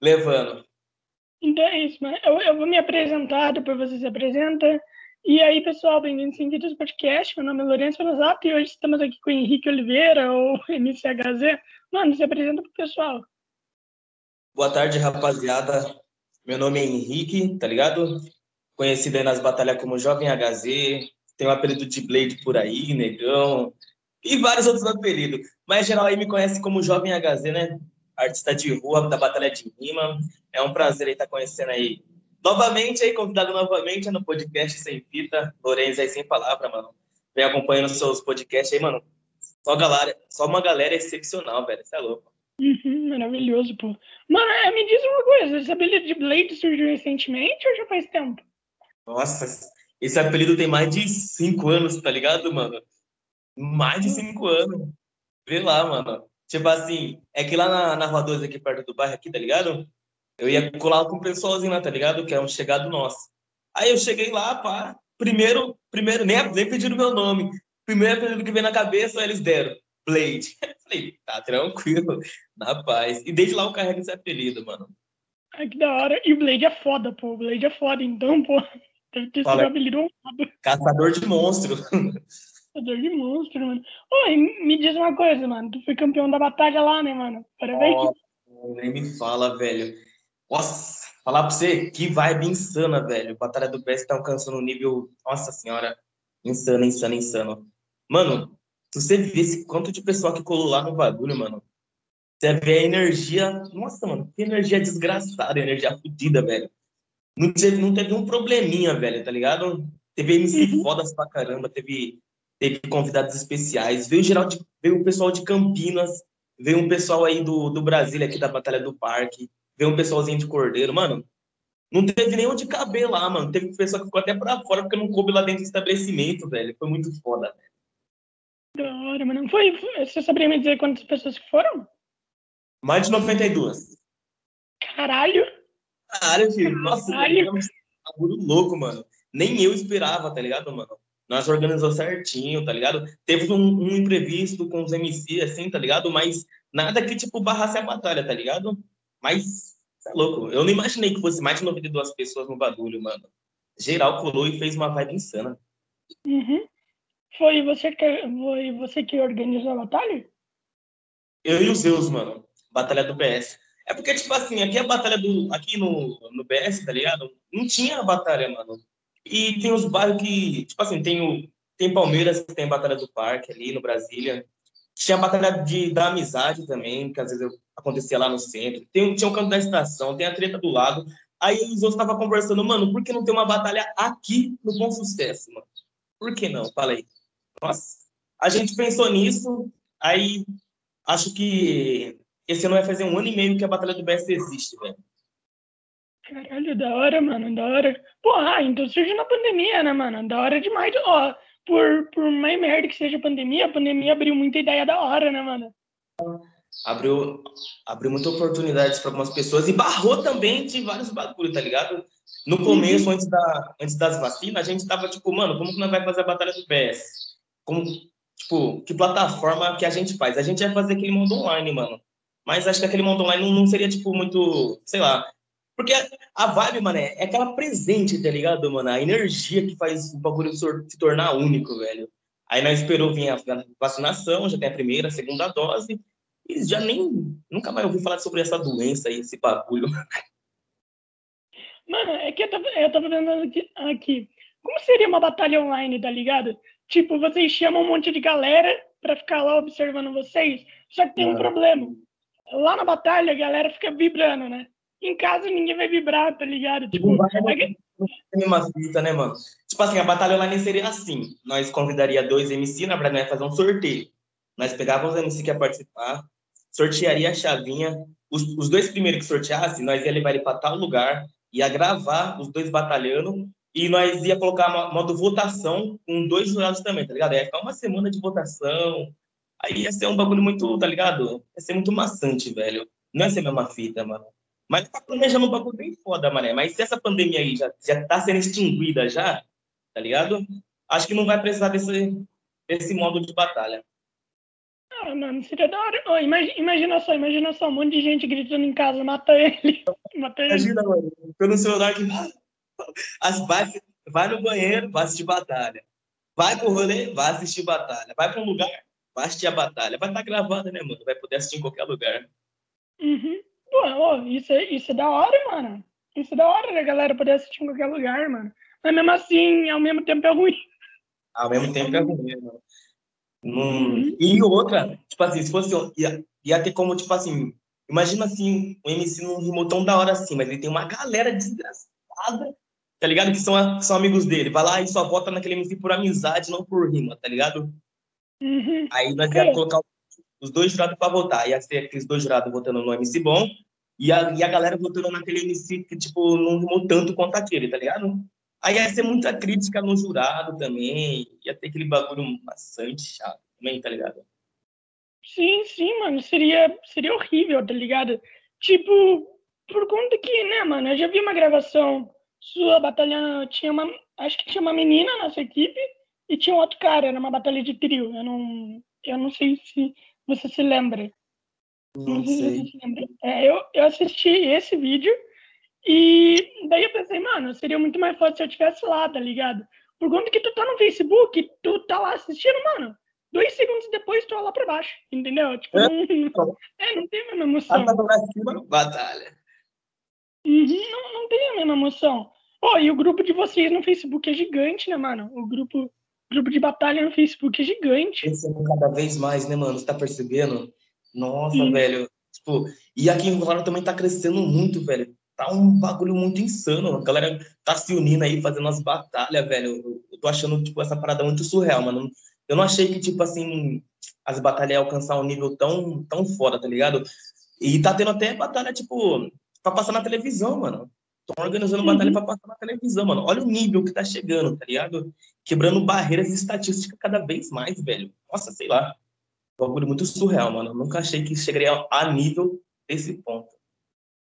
levando. Então é isso, mano. Eu, eu vou me apresentar, depois você se apresenta. E aí, pessoal, bem-vindos ao Vídeos Podcast. Meu nome é Lourenço Fanosato e hoje estamos aqui com o Henrique Oliveira, ou MCHZ. Mano, se apresenta pro pessoal. Boa tarde, rapaziada. Meu nome é Henrique, tá ligado? Conhecido aí nas batalhas como Jovem HZ, tem o apelido de Blade por aí, Negão, e vários outros apelidos. Mas geral aí me conhece como Jovem HZ, né? Artista de rua da Batalha de Rima. É um prazer estar conhecendo aí. Novamente aí, convidado novamente no podcast Sem Fita. Lourenço aí sem palavra, mano. Vem acompanhando seus podcasts aí, mano. Só, galera, só uma galera excepcional, velho. Você é louco. Uhum, maravilhoso, pô. Mano, é, me diz uma coisa, esse apelido de Blade surgiu recentemente ou já faz tempo? Nossa, esse apelido tem mais de cinco anos, tá ligado, mano? Mais de cinco anos. Vê lá, mano. Tipo assim, é que lá na, na Rua 2, aqui perto do bairro, aqui, tá ligado? Eu ia colar com o pessoalzinho lá, tá ligado? Que é um chegado nosso. Aí eu cheguei lá, pá. Primeiro, primeiro nem, nem pediram meu nome. Primeiro apelido que veio na cabeça, eles deram. Blade. Falei, tá tranquilo, na paz. E desde lá eu carrego esse apelido, mano. Ai, que da hora. E o Blade é foda, pô. O Blade é foda, então, pô. Deve ter sido um apelido honrado. Caçador de monstro. Caçador de monstro, mano. Oi, me diz uma coisa, mano. Tu foi campeão da batalha lá, né, mano? Parabéns. Oh, nem me fala, velho. Nossa, falar pra você, que vibe insana, velho. Batalha do PS tá alcançando um nível, nossa senhora, insano, insano, insano. Mano, se você vê esse quanto de pessoal que colou lá no bagulho, mano, você vê a energia. Nossa, mano, que energia desgraçada, energia fodida, velho. Não teve, não teve um probleminha, velho, tá ligado? Teve MC uhum. fodas pra caramba, teve, teve convidados especiais, veio geral de, veio o pessoal de Campinas, veio um pessoal aí do, do Brasília, aqui da Batalha do Parque, veio um pessoalzinho de Cordeiro, mano. Não teve nem onde caber lá, mano. Teve pessoa que ficou até pra fora porque não coube lá dentro do estabelecimento, velho. Foi muito foda, velho. Da hora, mas não foi. Você saberia me dizer quantas pessoas foram? Mais de 92. Caralho! Caralho, filho. Nossa, Caralho. um bagulho louco, mano. Nem eu esperava, tá ligado, mano? Nós organizamos certinho, tá ligado? Teve um, um, imprevisto com os MC, assim, tá ligado? Mas nada que, tipo, barrasse a batalha, tá ligado? Mas, é louco. Eu não imaginei que fosse mais de 92 pessoas no bagulho, mano. Geral colou e fez uma vibe insana. Uhum. Foi você que, foi você que organizou a batalha? Eu e os Zeus, mano. Batalha do BS. É porque, tipo assim, aqui a batalha do. Aqui no, no BS, tá ligado? Não tinha a batalha, mano. E tem os bairros que. Tipo assim, tem o. Tem Palmeiras, que tem Batalha do Parque ali no Brasília. Tinha a Batalha de, da Amizade também, que às vezes acontecia lá no centro. Tem, tinha o canto da estação, tem a treta do lado. Aí os outros estavam conversando, mano, por que não tem uma batalha aqui no Bom Sucesso, mano? Por que não? Falei. Nossa, a gente pensou nisso, aí acho que esse ano vai fazer um ano e meio que a Batalha do BS existe, velho. Caralho, da hora, mano, da hora. Porra, então surgiu na pandemia, né, mano? Da hora demais. Ó, por, por mais merda que seja a pandemia, a pandemia abriu muita ideia da hora, né, mano? Abriu, abriu muitas oportunidades para algumas pessoas e barrou também de vários bagulhos, tá ligado? No começo, uhum. antes, da, antes das vacinas, a gente tava tipo, mano, como que nós vai fazer a Batalha do BS? como, tipo, que plataforma que a gente faz. A gente vai fazer aquele mundo online, mano. Mas acho que aquele mundo online não, não seria, tipo, muito, sei lá. Porque a vibe, mano, é, aquela presente, tá ligado, mano? A energia que faz o bagulho se tornar único, velho. Aí nós esperou vir a vacinação, já tem a primeira, a segunda dose, e já nem, nunca mais ouvi falar sobre essa doença aí, esse bagulho. Mano, é que eu tava, eu tava vendo aqui, aqui, como seria uma batalha online, tá ligado? Tipo, vocês chamam um monte de galera para ficar lá observando vocês, só que tem um é. problema. Lá na batalha, a galera fica vibrando, né? Em casa ninguém vai vibrar, tá ligado? Tipo, vai uma fita, né, mano? Tipo assim, a batalha online seria assim: nós convidaria dois MC, na verdade, nós ia fazer um sorteio. Nós pegávamos os MC que ia participar, sortearia a chavinha. Os, os dois primeiros que sorteassem, nós ia levar ele para tal lugar, ia gravar os dois batalhando e nós ia colocar modo votação com dois jurados também, tá ligado? Ia ficar uma semana de votação. Aí ia ser um bagulho muito, tá ligado? Ia ser muito maçante, velho. Não ia ser a mesma fita, mano. Mas tá planejando um bagulho bem foda, mané. Mas se essa pandemia aí já, já tá sendo extinguida já, tá ligado? Acho que não vai precisar desse, desse modo de batalha. Ah, mano, seria da hora. Oh, imagina, imagina só, imagina só, um monte de gente gritando em casa, mata ele. mata ele. Imagina, mano, pelo celular que as vai, vai no banheiro, vai assistir batalha. Vai pro rolê, vai assistir batalha. Vai para um lugar, vai assistir a batalha. Vai estar tá gravada, né, mano? Vai poder assistir em qualquer lugar. Uhum. Pô, oh, isso, é, isso é da hora, mano. Isso é da hora, né, a galera poder assistir em qualquer lugar, mano. Mas mesmo assim, ao mesmo tempo é ruim. Ao mesmo tempo é ruim, mano. Hum, e outra, tipo assim, se fosse. Ia, ia ter como, tipo assim, imagina assim, o MC não rimou tão da hora assim, mas ele tem uma galera desgraçada, tá ligado? Que são, são amigos dele. Vai lá e só vota naquele MC por amizade, não por rima, tá ligado? Uhum. Aí nós ia colocar os dois jurados pra votar. Ia ser aqueles dois jurados votando no MC bom e a, e a galera votando naquele MC que, tipo, não rimou tanto quanto aquele, tá ligado? Aí ia ser muita crítica no jurado também, ia ter aquele bagulho bastante chato também, tá ligado? Sim, sim, mano, seria, seria horrível, tá ligado? Tipo, por conta que, né, mano, eu já vi uma gravação sua batalhando, tinha uma, acho que tinha uma menina na sua equipe e tinha um outro cara, era uma batalha de trio, eu não, eu não sei se você se lembra. Não, não sei. Se você se lembra. É, eu, eu assisti esse vídeo e daí eu pensei, mano, seria muito mais fácil se eu estivesse lá, tá ligado? Por conta que tu tá no Facebook, tu tá lá assistindo, mano. Dois segundos depois tu tá lá pra baixo, entendeu? Tipo, é, não, é, não tem a mesma emoção. Tá cima, batalha. Uhum, não, não tem a mesma emoção. Oh, e o grupo de vocês no Facebook é gigante, né, mano? O grupo, grupo de batalha no Facebook é gigante. Crescendo cada vez mais, né, mano? Você tá percebendo? Nossa, Sim. velho. Tipo, e aqui em Rolando também tá crescendo muito, velho tá um bagulho muito insano. A galera tá se unindo aí, fazendo as batalhas, velho. Eu tô achando, tipo, essa parada muito surreal, mano. Eu não achei que, tipo, assim, as batalhas iam alcançar um nível tão, tão foda, tá ligado? E tá tendo até batalha, tipo, pra passar na televisão, mano. Estão organizando batalha pra passar na televisão, mano. Olha o nível que tá chegando, tá ligado? Quebrando barreiras estatísticas cada vez mais, velho. Nossa, sei lá. Um bagulho muito surreal, mano. nunca achei que chegaria a nível desse ponto.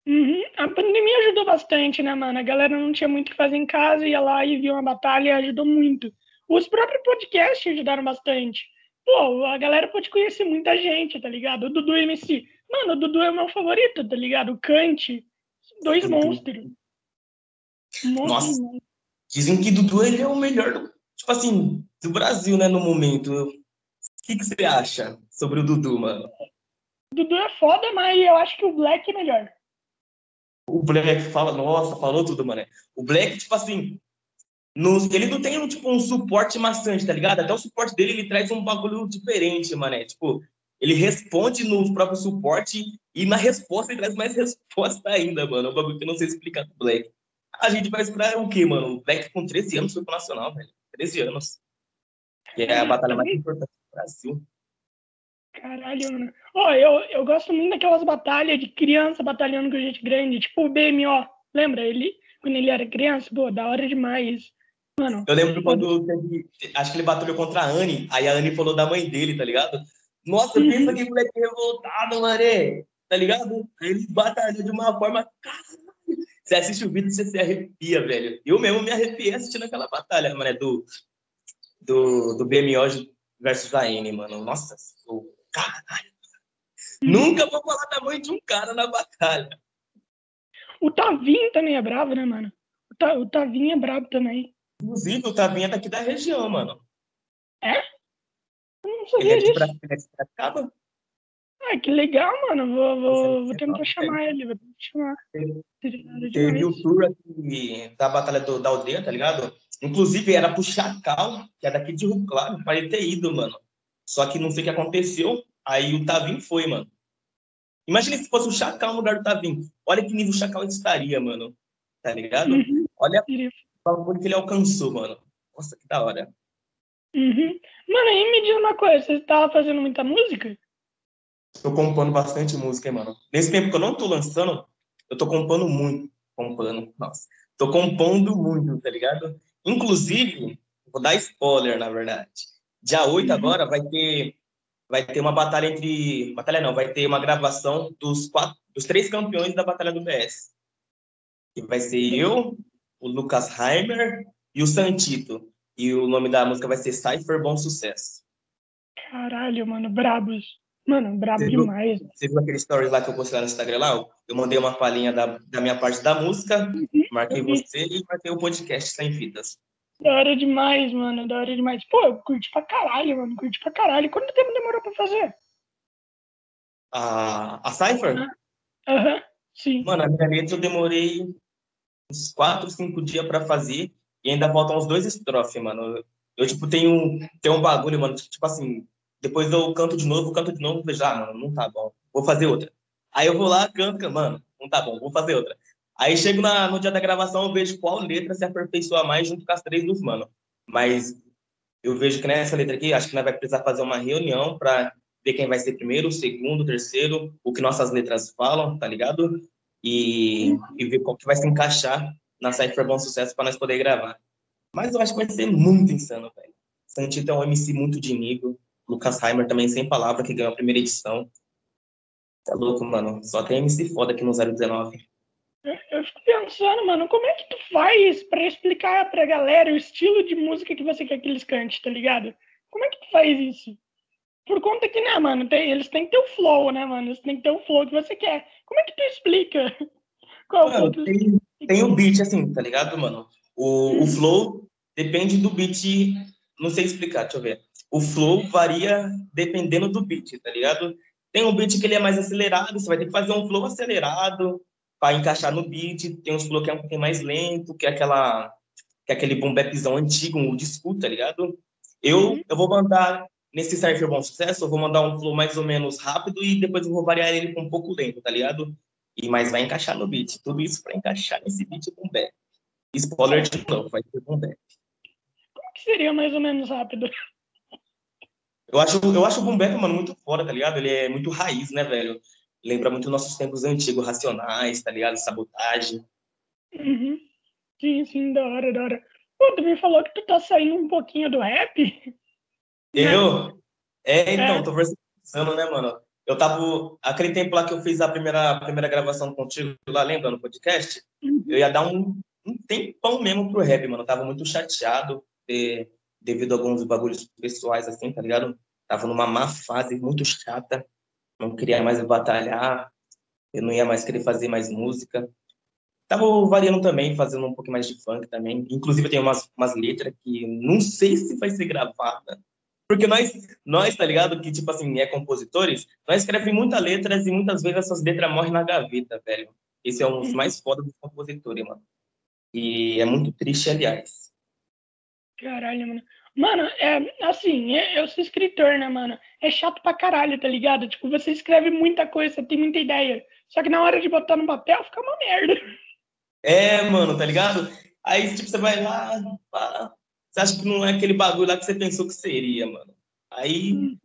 Uhum. A pandemia ajudou bastante, né, mano? A galera não tinha muito o que fazer em casa, ia lá e via uma batalha ajudou muito. Os próprios podcasts ajudaram bastante. Pô, a galera pode conhecer muita gente, tá ligado? O Dudu MC. Mano, o Dudu é o meu favorito, tá ligado? O Kant. Dois Sim. Monstros. Nossa. Dizem que Dudu ele é o melhor, do, tipo assim, do Brasil, né, no momento. O que, que você acha sobre o Dudu, mano? O Dudu é foda, mas eu acho que o Black é melhor. O Black fala, nossa, falou tudo, mano. O Black, tipo assim, nos, ele não tem tipo, um suporte maçante, tá ligado? Até o suporte dele ele traz um bagulho diferente, mano. Tipo, ele responde no próprio suporte e na resposta ele traz mais resposta ainda, mano. É um bagulho que eu não sei explicar pro Black. A gente vai esperar o quê, mano? O Black com 13 anos foi pro Nacional, velho. 13 anos. Que é a batalha mais importante do Brasil. Caralho, mano. Oh, eu, eu gosto muito daquelas batalhas de criança batalhando com gente grande, tipo o BMO. Lembra? Ele, quando ele era criança, pô, da hora demais. Mano. Eu lembro quando teve, acho que ele batalhou contra a Anne, aí a Anne falou da mãe dele, tá ligado? Nossa, uhum. pensa que moleque revoltado, mané. Tá ligado? Ele batalhou de uma forma. Caralho. Você assiste o vídeo e você se arrepia, velho. Eu mesmo me arrepiei assistindo aquela batalha, mané, do, do, do BMO versus a Anne, mano. Nossa, caralho. Nunca vou falar da mãe de um cara na batalha. O Tavinho também é bravo, né, mano? O, Ta, o Tavinho é bravo também. Inclusive, o Tavinho é daqui da região, mano. É? Eu não sabia ele é de disso. Piracicaba? Ah, que legal, mano. Vou, vou, vou tentar chamar ele, vou tentar chamar. Teve o tour aqui da Batalha do, da Aldeia, tá ligado? Inclusive, era pro Chacal, que é daqui de Rio Claro, para ele ter ido, mano. Só que não sei o que aconteceu. Aí o Tavim foi, mano. Imagina se fosse o Chacal no lugar do Tavim. Olha que nível o Chacal estaria, mano. Tá ligado? Uhum. Olha o favor que ele alcançou, mano. Nossa, que da hora. Uhum. Mano, aí me diz uma coisa, você tava fazendo muita música? Tô compondo bastante música, hein, mano. Nesse tempo que eu não tô lançando, eu tô compondo muito. Compondo, nossa. Tô compondo muito, tá ligado? Inclusive, vou dar spoiler, na verdade. Dia 8 uhum. agora vai ter vai ter uma batalha entre batalha não, vai ter uma gravação dos quatro dos três campeões da batalha do BS. Que vai ser eu, o Lucas Heimer e o Santito. E o nome da música vai ser Cypher Bom Sucesso. Caralho, mano, brabos. Mano, brabo Você viu- demais. Você viu aquele stories lá que eu postei lá no Instagram lá? Eu mandei uma palhinha da, da minha parte da música, marquei eu vi. você e marquei o podcast sem fitas. Da hora demais, mano. Da hora demais. Pô, eu curti pra caralho, mano. Curti pra caralho. Quanto tempo demorou pra fazer? A, a Cypher? Aham, sim. Mano, a minha letra eu demorei uns 4, 5 dias pra fazer e ainda faltam uns dois estrofes, mano. Eu, tipo, tenho, tenho um bagulho, mano, tipo assim, depois eu canto de novo, canto de novo, vejo, ah, mano, não tá bom, vou fazer outra. Aí eu vou lá, canto, mano, não tá bom, vou fazer outra. Aí chego na, no dia da gravação, eu vejo qual letra se aperfeiçoa mais junto com as três dos mano. Mas eu vejo que nessa letra aqui, acho que nós vai precisar fazer uma reunião pra ver quem vai ser primeiro, segundo, terceiro, o que nossas letras falam, tá ligado? E, e ver qual que vai se encaixar na Cypher Bom Sucesso para nós poder gravar. Mas eu acho que vai ser muito insano, velho. Santito é um MC muito de nível. Lucas Heimer também, sem palavra, que ganhou a primeira edição. Tá louco, mano. Só tem MC foda aqui no 019. Eu, eu fico pensando, mano, como é que tu faz pra explicar pra galera o estilo de música que você quer que eles cantem, tá ligado? Como é que tu faz isso? Por conta que, né, mano, tem- eles têm que ter o flow, né, mano? Eles têm que ter o flow que você quer. Como é que tu explica? Qual flow Mano, tem, tem o beat, assim, tá ligado, mano? O, o flow depende do beat. Não sei explicar, deixa eu ver. O flow varia dependendo do beat, tá ligado? Tem um beat que ele é mais acelerado, você vai ter que fazer um flow acelerado para encaixar no beat. Tem uns flow que é um pouquinho mais lento, que é aquela que é aquele boom bapzão antigo, um school, tá ligado? Eu, Uhum. eu vou mandar nesse Cypher Bom Sucesso, eu vou mandar um flow mais ou menos rápido e depois eu vou variar ele com um pouco lento, tá ligado? E, mas vai encaixar no beat. Tudo isso para encaixar nesse beat com back. Spoiler de novo, vai ter com back. Como que seria mais ou menos rápido? Eu acho, eu acho o boom bap, mano, muito foda, tá ligado? Ele é muito raiz, né, velho? Lembra muito nossos tempos antigos, racionais, tá ligado? Sabotagem. Uhum. Sim, sim, da hora, da hora. Pô, tu me falou que tu tá saindo um pouquinho do rap? Eu? É, então, É. tô pensando, né, mano? Eu tava. Aquele tempo lá que eu fiz a primeira, a primeira gravação contigo lá, lembra, no podcast? Uhum. Eu ia dar um, um tempão mesmo pro rap, mano. Eu tava muito chateado eh, devido a alguns bagulhos pessoais, assim, tá ligado? Tava numa má fase muito chata. Não queria mais batalhar. Eu não ia mais querer fazer mais música. Tava variando também, fazendo um pouquinho mais de funk também. Inclusive, tem umas, umas letras que não sei se vai ser gravada. Porque nós, nós, tá ligado? Que, tipo assim, é compositores, nós escrevemos muitas letras e muitas vezes essas letras morrem na gaveta, velho. Esse é um dos mais foda dos compositores, mano. E é muito triste, aliás. Caralho, mano. Mano, é assim, é- eu sou escritor, né, mano? É chato pra caralho, tá ligado? Tipo, você escreve muita coisa, tem muita ideia. Só que na hora de botar no papel fica uma merda. É, mano, tá ligado? Aí, tipo, você vai lá, pá, você acha que não é aquele bagulho lá que você pensou que seria, mano. Aí,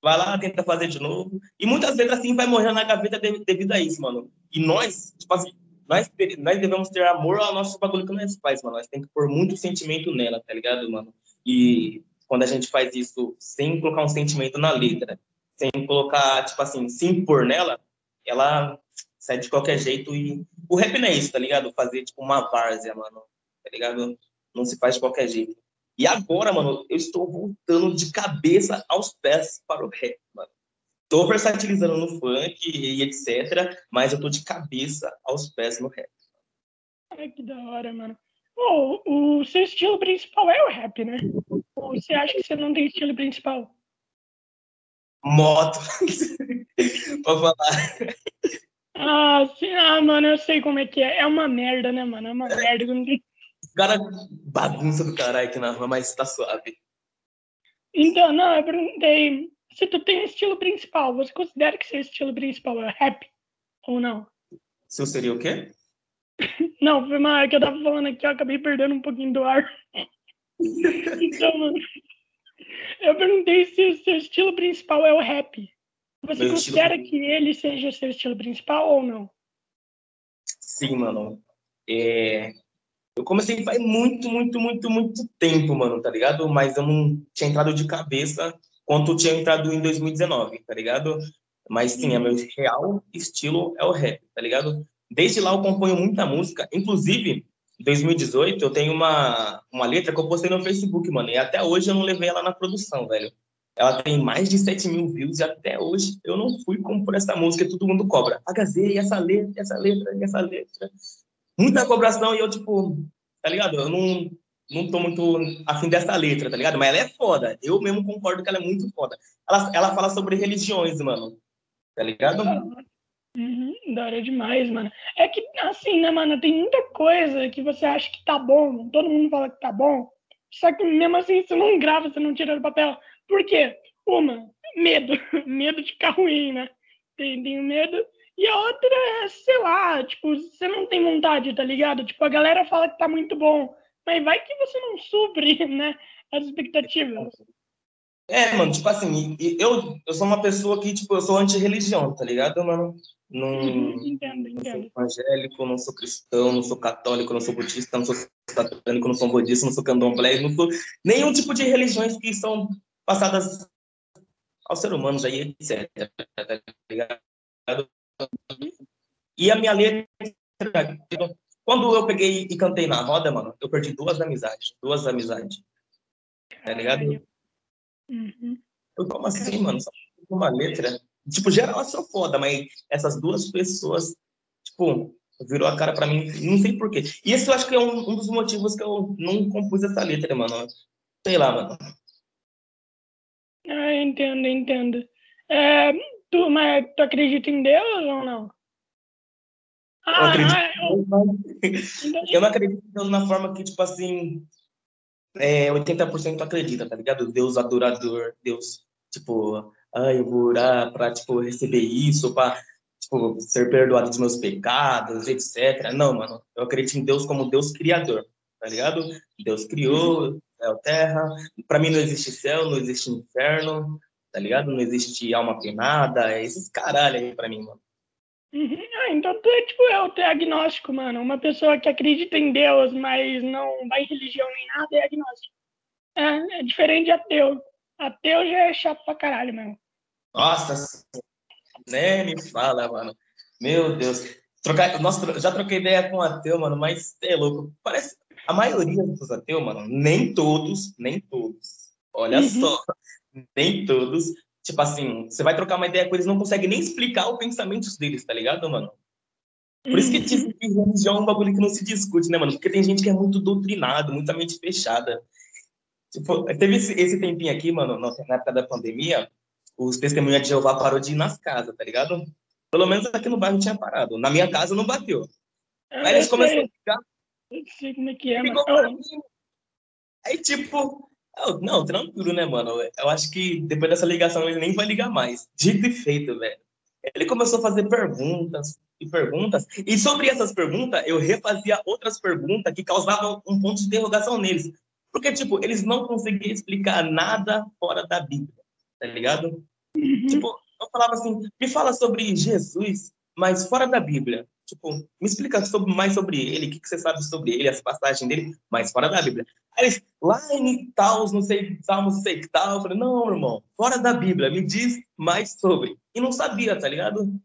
vai lá, tenta fazer de novo. E muitas vezes, assim, vai morrer na gaveta de- devido a isso, mano. E nós, tipo assim, nós, nós devemos ter amor ao nosso bagulho que nós faz, mano. Nós tem que pôr muito sentimento nela, tá ligado, mano? E quando a gente faz isso sem colocar um sentimento na letra, sem colocar, tipo assim, se impor nela, ela sai de qualquer jeito e o rap não é isso, tá ligado? Fazer tipo uma várzea, mano, tá ligado? Não se faz de qualquer jeito. E agora, mano, eu estou voltando de cabeça aos pés para o rap, mano. Tô versatilizando no funk e etc, mas eu tô de cabeça aos pés no rap. Ai, que da hora, mano. Pô, o seu estilo principal é o rap, né? Ou você acha que você não tem estilo principal? Moto. pra falar. Ah, sim, ah, mano, eu sei como é que é. É uma merda, né, mano? É uma merda. Não tem- Cara, bagunça do caralho aqui na rua, mas tá suave. Então, não, eu perguntei se tu tem estilo principal. Você considera que seu estilo principal é rap? Ou não? Seu seria o quê? Não, foi mal, é que eu tava falando aqui, eu acabei perdendo um pouquinho do ar. Então, mano, eu perguntei se o seu estilo principal é o rap. Você Meu considera estilo- que ele seja seu estilo principal ou não? Sim, mano. É... Eu comecei faz muito, muito, muito, muito tempo, mano, tá ligado? Mas eu não tinha entrado de cabeça quanto tinha entrado em 2019, tá ligado? Mas sim, é meu real estilo é o rap, tá ligado? Desde lá eu componho muita música. Inclusive, em 2018 eu tenho uma, uma letra que eu postei no Facebook, mano. E até hoje eu não levei ela na produção, velho. Ela tem mais de 7 mil views e até hoje eu não fui compor essa música, todo mundo cobra. HZ, e essa letra, essa letra, e essa letra. Muita cobração e eu, tipo, tá ligado? Eu não, não tô muito afim dessa letra, tá ligado? Mas ela é foda. Eu mesmo concordo que ela é muito foda. Ela, ela fala sobre religiões, mano. Tá ligado? Uhum, da hora demais, mano. É que, assim, né, mano, tem muita coisa que você acha que tá bom, todo mundo fala que tá bom, só que mesmo assim você não grava, você não tira do papel. Por quê? Uma, medo. medo de ficar ruim, né? Tem, tem medo. E a outra é, sei lá, tipo, você não tem vontade, tá ligado? Tipo, a galera fala que tá muito bom, mas vai que você não supre, né? As expectativas. É, mano, tipo assim, eu, eu sou uma pessoa que, tipo, eu sou anti-religião, tá ligado, mano? Não, entendo, entendo. Não sou evangélico, não sou cristão, não sou católico, não sou budista, não sou satânico, não sou budista, não sou candomblé, não sou nenhum tipo de religiões que são passadas aos seres humanos aí, etc. Tá ligado? E a minha letra, quando eu peguei e cantei na roda, mano, eu perdi duas amizades, duas amizades. Tá ligado? Uhum. Eu, como assim, mano? Só uma letra. Tipo, geral eu sou foda, mas essas duas pessoas, tipo, virou a cara pra mim, não sei porquê. E esse eu acho que é um, um dos motivos que eu não compus essa letra, mano. Sei lá, mano. Ah, entendo, entendo. É, tu, mas tu acredita em Deus ou não? Ah, eu acredito. Ah, eu... eu não acredito em Deus na forma que, tipo assim, é, 80% acredita, tá ligado? Deus adorador, Deus, tipo, ai, eu vou orar pra, tipo, receber isso, pra, tipo, ser perdoado dos meus pecados, etc. Não, mano, eu acredito em Deus como Deus criador, tá ligado? Deus criou céu, terra, pra mim não existe céu, não existe inferno, tá ligado? Não existe alma penada, é esses caralho aí pra mim, mano. Uhum. Ah, então tu é tipo eu, tu é agnóstico, mano. Uma pessoa que acredita em Deus, mas não vai em religião nem nada, é agnóstico. É, é diferente de ateu. Ateu já é chato pra caralho, mano. Nossa, nem me fala, mano. Meu Deus. Trocar, nossa, já troquei ideia com ateu, mano, mas é louco. Parece. A maioria dos ateus, mano, nem todos, nem todos. Olha uhum. só, nem todos Tipo assim, você vai trocar uma ideia com eles, não consegue nem explicar os pensamentos deles, tá ligado, mano? Por isso que dizem que religião é um bagulho que não se discute, né, mano? Porque tem gente que é muito doutrinado, muita mente fechada. Tipo, teve esse, esse tempinho aqui, mano, na época da pandemia, os testemunhas de Jeová parou de ir nas casas, tá ligado? Pelo menos aqui no bairro tinha parado. Na minha casa não bateu. Aí eles começaram a ficar. Eu sei como é que é, mano. Aí, tipo, não, tranquilo, né, mano? Eu acho que depois dessa ligação ele nem vai ligar mais. Dito e feito, velho. Ele começou a fazer perguntas e perguntas, e sobre essas perguntas eu refazia outras perguntas que causavam um ponto de interrogação neles. Porque, tipo, eles não conseguiam explicar nada fora da Bíblia, tá ligado? Uhum. Tipo, eu falava assim, me fala sobre Jesus, mas fora da Bíblia. Tipo, me explica sobre, mais sobre ele, o que, que você sabe sobre ele, as passagens dele, mas fora da Bíblia. Aí eles, lá em tal, não sei, tal, não sei que tal. Eu falei, não, irmão, fora da Bíblia, me diz mais sobre. E não sabia, tá ligado?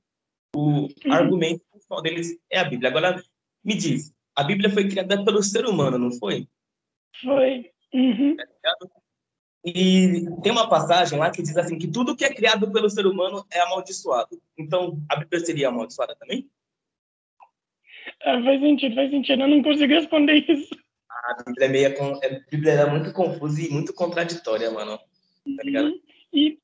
O uhum. argumento principal deles é a Bíblia. Agora, me diz, a Bíblia foi criada pelo ser humano, não foi? Foi. Uhum. Tá e tem uma passagem lá que diz assim que tudo que é criado pelo ser humano é amaldiçoado. Então, a Bíblia seria amaldiçoada também? Ah, faz sentido, faz sentido. Eu não consigo responder isso. A Bíblia é, meio, a Bíblia é muito confusa e muito contraditória, mano. Tá ligado? Uhum. E,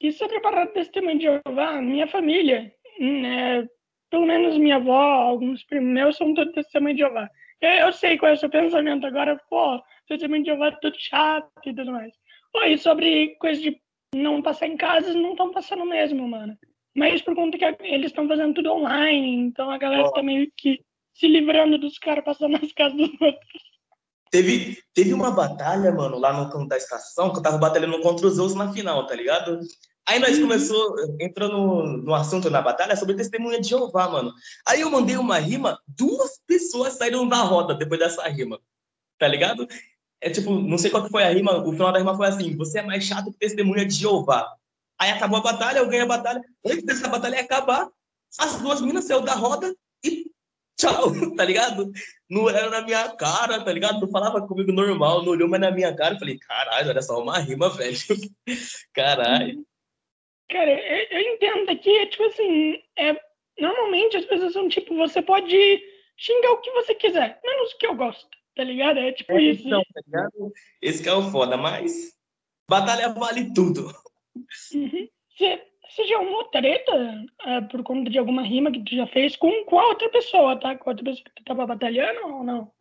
e sobre a parada do testemunho de Jeová, minha família, né, pelo menos minha avó, alguns primos meus são todos testemunho de Jeová. Eu, eu, sei qual é o seu pensamento agora, pô, testemunho de Jeová é tudo chato e tudo mais. Pô, e sobre coisa de não passar em casa, não estão passando mesmo, mano. Mas por conta que eles estão fazendo tudo online, então a galera oh. tá meio que se livrando dos caras passando nas casas dos outros. Teve, teve uma batalha, mano, lá no canto da estação, que eu tava batalhando contra os Zeus na final, tá ligado? Aí nós uhum. começou, entrou no, no assunto na batalha sobre testemunha de Jeová, mano. Aí eu mandei uma rima, duas pessoas saíram da roda depois dessa rima, tá ligado? É tipo, não sei qual que foi a rima, o final da rima foi assim, você é mais chato que testemunha de Jeová. Aí acabou a batalha, eu ganhei a batalha. Antes dessa batalha acabar, as duas minas saíram da roda e tchau, tá ligado? Não era na minha cara, tá ligado? Não falava comigo normal, não olhou mais na minha cara. Eu falei, caralho, olha só uma rima, velho. Caralho. Cara, eu, eu entendo que, tipo assim, é, normalmente as pessoas são tipo, você pode xingar o que você quiser, menos o que eu gosto, tá ligado? É tipo é, isso. Então, tá ligado? Esse que é o foda, mas batalha vale tudo. Você, já arrumou treta uh, por conta de alguma rima que tu já fez com, com a outra pessoa, tá? Com a outra pessoa que tu tava batalhando ou não?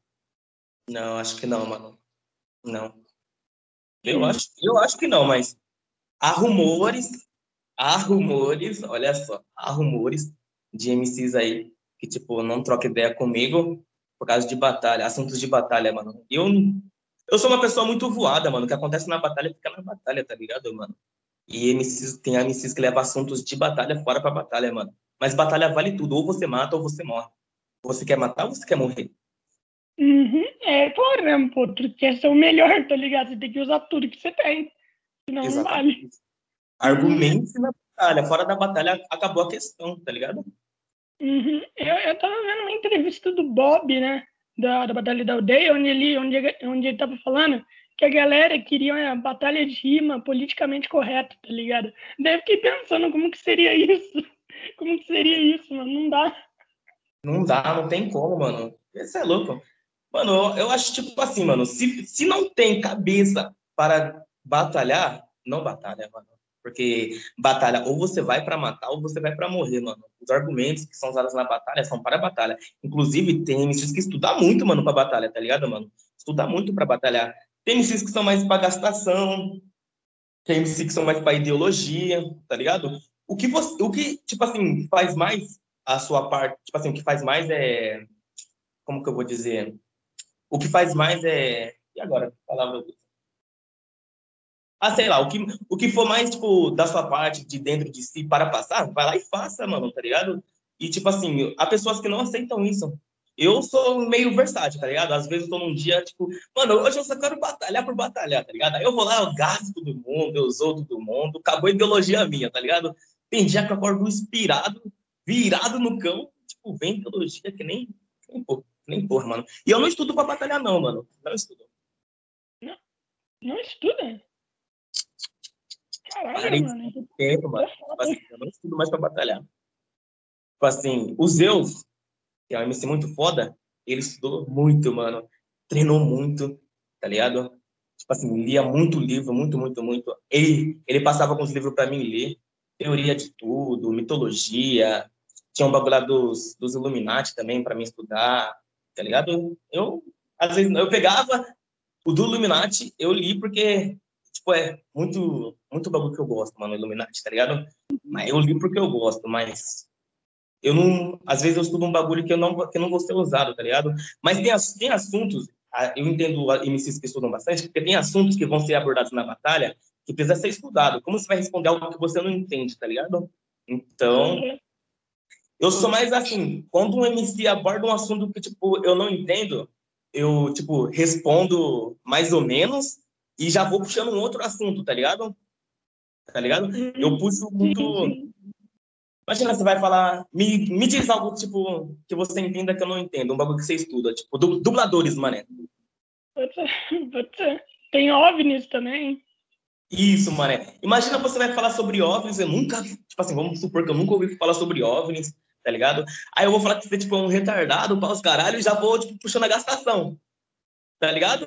Não, acho que não, mano. Não. Eu, hum. acho, eu acho que não, mas há rumores, há rumores, olha só, há rumores de MCs aí que, tipo, não troca ideia comigo por causa de batalha, assuntos de batalha, mano. Eu, eu sou uma pessoa muito voada, mano. O que acontece na batalha fica na batalha, tá ligado, mano? E MCs, tem MCs que levam assuntos de batalha fora pra batalha, mano. Mas batalha vale tudo. Ou você mata ou você morre. Você quer matar ou você quer morrer? Uhum. É, claro, né, pô? Tu quer ser o melhor, tá ligado? Você tem que usar tudo que você tem. Senão Exatamente. não vale. Argumente na batalha. Fora da batalha, acabou a questão, tá ligado? Uhum. Eu, eu tava vendo uma entrevista do Bob, né? Da, da Batalha da Aldeia, onde ele, onde, onde ele tava falando que a galera queria uma batalha de rima politicamente correta, tá ligado? Daí eu fiquei pensando como que seria isso. Como que seria isso, mano? Não dá. Não dá, não tem como, mano. Esse é louco. Mano, eu, acho tipo assim, mano, se, se não tem cabeça para batalhar, não batalha, mano. Porque batalha, ou você vai para matar, ou você vai para morrer, mano. Os argumentos que são usados na batalha são para a batalha. Inclusive, tem MCs que estudam muito, mano, para batalha, tá ligado, mano? Estuda muito para batalhar. Tem MCs que são mais para gastação, tem MCs que são mais para ideologia, tá ligado? O que você, o que, tipo assim, faz mais a sua parte, tipo assim, o que faz mais é como que eu vou dizer? O que faz mais é e agora, palavra ah, sei lá, o que, o que for mais, tipo, da sua parte, de dentro de si, para passar, vai lá e faça, mano, tá ligado? E, tipo assim, há pessoas que não aceitam isso. Eu sou meio versátil, tá ligado? Às vezes eu tô num dia, tipo, mano, hoje eu só quero batalhar por batalhar, tá ligado? Aí eu vou lá, eu gasto todo mundo, eu sou todo mundo, acabou a ideologia minha, tá ligado? Tem dia que eu acordo inspirado, virado no cão, tipo, vem ideologia que nem, nem porra, nem porra, mano. E eu não estudo pra batalhar, não, mano. Não estudo. Não, não estuda? Caralho, Parei mano. Tempo, mano. Tipo assim, eu não estudo mais pra batalhar. Tipo assim, o Zeus, que é um MC muito foda, ele estudou muito, mano. Treinou muito, tá ligado? Tipo assim, lia muito livro, muito, muito, muito. Ele, ele passava os livros para mim ler. Teoria de tudo, mitologia. Tinha um bagulho dos, dos Illuminati também para mim estudar, tá ligado? Eu, às vezes, eu pegava o do Illuminati, eu li porque tipo, é muito, muito bagulho que eu gosto, mano, Illuminati, tá ligado? Mas eu li porque eu gosto, mas eu não, às vezes eu estudo um bagulho que eu não, que eu não vou ser usado, tá ligado? Mas tem, tem assuntos, eu entendo MCs que estudam bastante, porque tem assuntos que vão ser abordados na batalha que precisa ser estudado. Como você vai responder algo que você não entende, tá ligado? Então, eu sou mais assim, quando um MC aborda um assunto que, tipo, eu não entendo, eu, tipo, respondo mais ou menos, e já vou puxando um outro assunto, tá ligado? Tá ligado? Eu puxo muito. Imagina, você vai falar. Me, me diz algo, tipo, que você entenda que eu não entendo, um bagulho que você estuda, tipo, dubladores, mané. Pode ser, pode ser. Tem OVNIs também. Isso, mané. Imagina você vai falar sobre OVNIs, eu nunca, tipo assim, vamos supor que eu nunca ouvi falar sobre OVNIs, tá ligado? Aí eu vou falar que você, tipo, é um retardado, para os caralho, e já vou, tipo, puxando a gastação, tá ligado?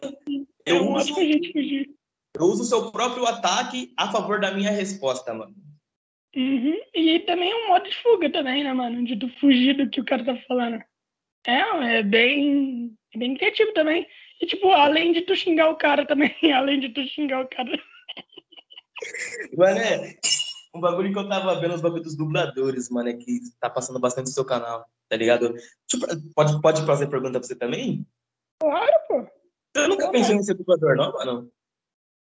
Eu, eu uso, eu uso o seu próprio ataque a favor da minha resposta, mano. Uhum. E também é um modo de fuga também, né, mano? De tu fugir do que o cara tá falando. É, é bem, é bem criativo também. E, tipo, além de tu xingar o cara também, além de tu xingar o cara. Mano, é um bagulho que eu tava vendo, os bagulhos dos dubladores, mano, é que tá passando bastante no seu canal, tá ligado? Pode, pode fazer pergunta pra você também? Claro, pô. Você nunca pensou em ser dublador, não, mano?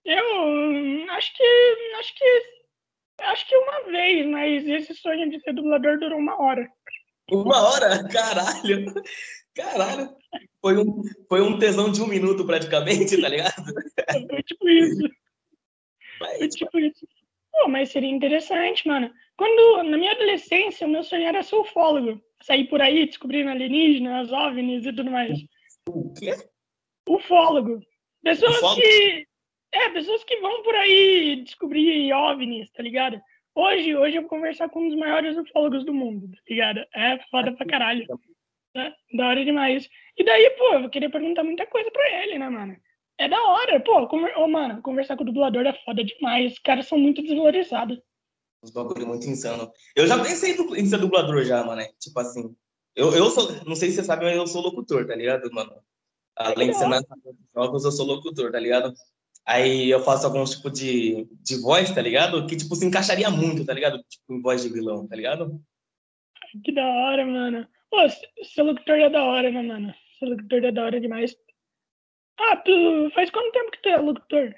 Eu acho que. Acho que. Acho que uma vez, mas esse sonho de ser dublador durou uma hora. Uma hora? Caralho! Caralho! Foi um, foi um tesão de um minuto praticamente, tá ligado? Foi tipo isso. Mas... Foi tipo isso. Pô, mas seria interessante, mano. Quando, na minha adolescência, o meu sonho era ser ufólogo. sair por aí descobrindo alienígenas, OVNIs e tudo mais. O quê? Ufólogo. Pessoas Ufólogo? que. É, pessoas que vão por aí descobrir OVNIs, tá ligado? Hoje, hoje eu vou conversar com um dos maiores ufólogos do mundo, tá ligado? É foda pra caralho. Né? Da hora demais. E daí, pô, eu vou querer perguntar muita coisa pra ele, né, mano? É da hora, pô. Conver... Ô, mano, conversar com o dublador é foda demais. Os caras são muito desvalorizados. Uns bagulho muito insano. Eu já pensei em ser dublador já, mano. né? Tipo assim, eu, eu sou, não sei se você sabe, mas eu sou locutor, tá ligado, mano? Além de ser jogos, eu sou locutor, tá ligado? Aí eu faço alguns tipo de, de voz, tá ligado? Que, tipo, se encaixaria muito, tá ligado? Tipo, em voz de vilão, tá ligado? Que da hora, mano. Pô, ser locutor é da hora, né, mano? Ser locutor é da hora demais. Ah, tu faz quanto tempo que tu é locutor?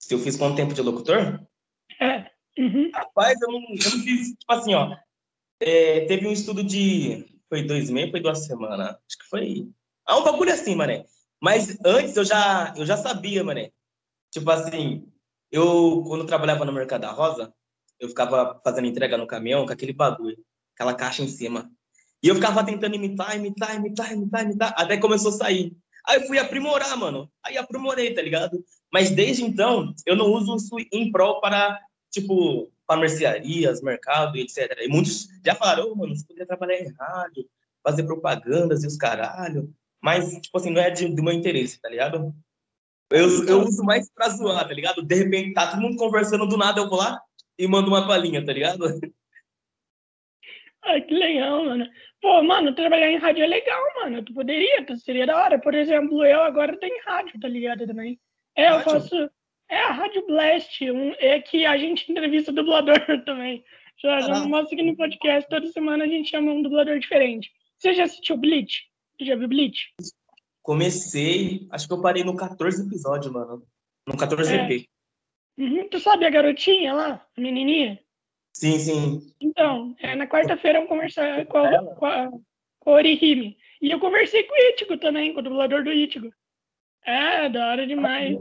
Se eu fiz quanto tempo de locutor? É. Uhum. Rapaz, eu não, eu não fiz, tipo assim, ó. É, teve um estudo de. Foi dois meses, foi duas semanas. Acho que foi. Ah, um bagulho assim, mané. Mas antes eu já, eu já sabia, mané. Tipo assim, eu, quando eu trabalhava no Mercado da Rosa, eu ficava fazendo entrega no caminhão com aquele bagulho, aquela caixa em cima. E eu ficava tentando imitar, imitar, imitar, imitar, imitar, até começou a sair. Aí eu fui aprimorar, mano. Aí aprimorei, tá ligado? Mas desde então, eu não uso isso em prol para, tipo, para mercearias, mercado etc. E muitos já falaram, oh, mano, você poderia trabalhar em rádio, fazer propagandas e os caralho. Mas, tipo assim, não é de, do meu interesse, tá ligado? Eu, eu uso mais pra zoar, tá ligado? De repente, tá todo mundo conversando do nada, eu vou lá e mando uma palhinha, tá ligado? Ai, que legal, mano. Pô, mano, trabalhar em rádio é legal, mano. Tu poderia, tu seria da hora. Por exemplo, eu agora tenho rádio, tá ligado também? É, eu Rádio? faço. É a Rádio Blast, um, é que a gente entrevista dublador também. Já, já mostra aqui no podcast, toda semana a gente chama um dublador diferente. Você já assistiu Bleach? Você já viu Bleach? Comecei, acho que eu parei no 14 episódio, mano. No 14 É. EP. Uhum. Tu sabe a garotinha lá, a menininha? Sim, sim. Então, é, na quarta-feira eu conversar com a, com, a, com a Orihime. E eu conversei com o Ichigo também, com o dublador do Ichigo. É, da hora demais.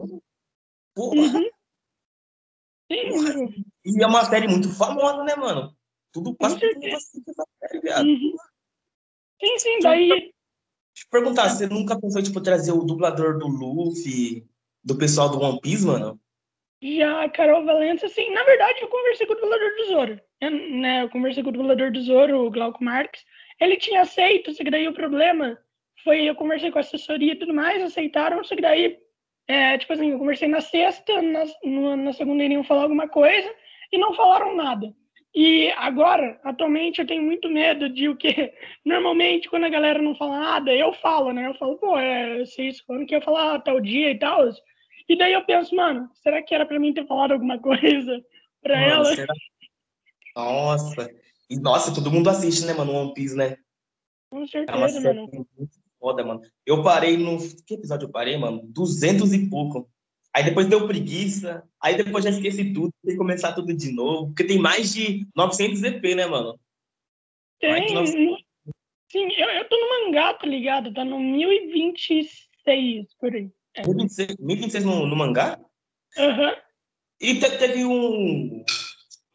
Porra, Uhum. Sim, mano. e é uma série muito famosa, né, mano? Tudo mundo certeza. assiste essa série, viado. Uhum. Sim, sim, daí. Deixa eu perguntar, você nunca pensou, tipo, trazer o dublador do Luffy, do pessoal do One Piece, mano? Já Carol Valença, assim, na verdade eu conversei com o dublador do Zoro. Eu, né, eu conversei com o dublador do Zoro, o Glauco Marques. Ele tinha aceito, só que daí o problema foi, eu conversei com a assessoria e tudo mais, aceitaram, só que daí, é, tipo assim, eu conversei na sexta, na, na segunda iriam falar alguma coisa e não falaram nada. E agora, atualmente, eu tenho muito medo de o que normalmente quando a galera não fala nada, eu falo, né? Eu falo, pô, é, vocês quando que eu falar tal dia e tal. E daí eu penso, mano, será que era pra mim ter falado alguma coisa pra Mano, ela? será? Nossa. E, nossa, todo mundo assiste, né, mano, One Piece, né? Com É certeza, série mano. muito foda, mano. Eu parei no. Que episódio eu parei, mano? 200 e pouco. Aí depois deu preguiça. Aí depois já esqueci tudo. Tem que começar tudo de novo. Porque tem mais de 900 EP, né, mano? Tem. Sim, eu, eu tô no mangá, tá ligado? Tá no 1026 por aí. 1026, 1026 no, no mangá? Aham. E te- teve um.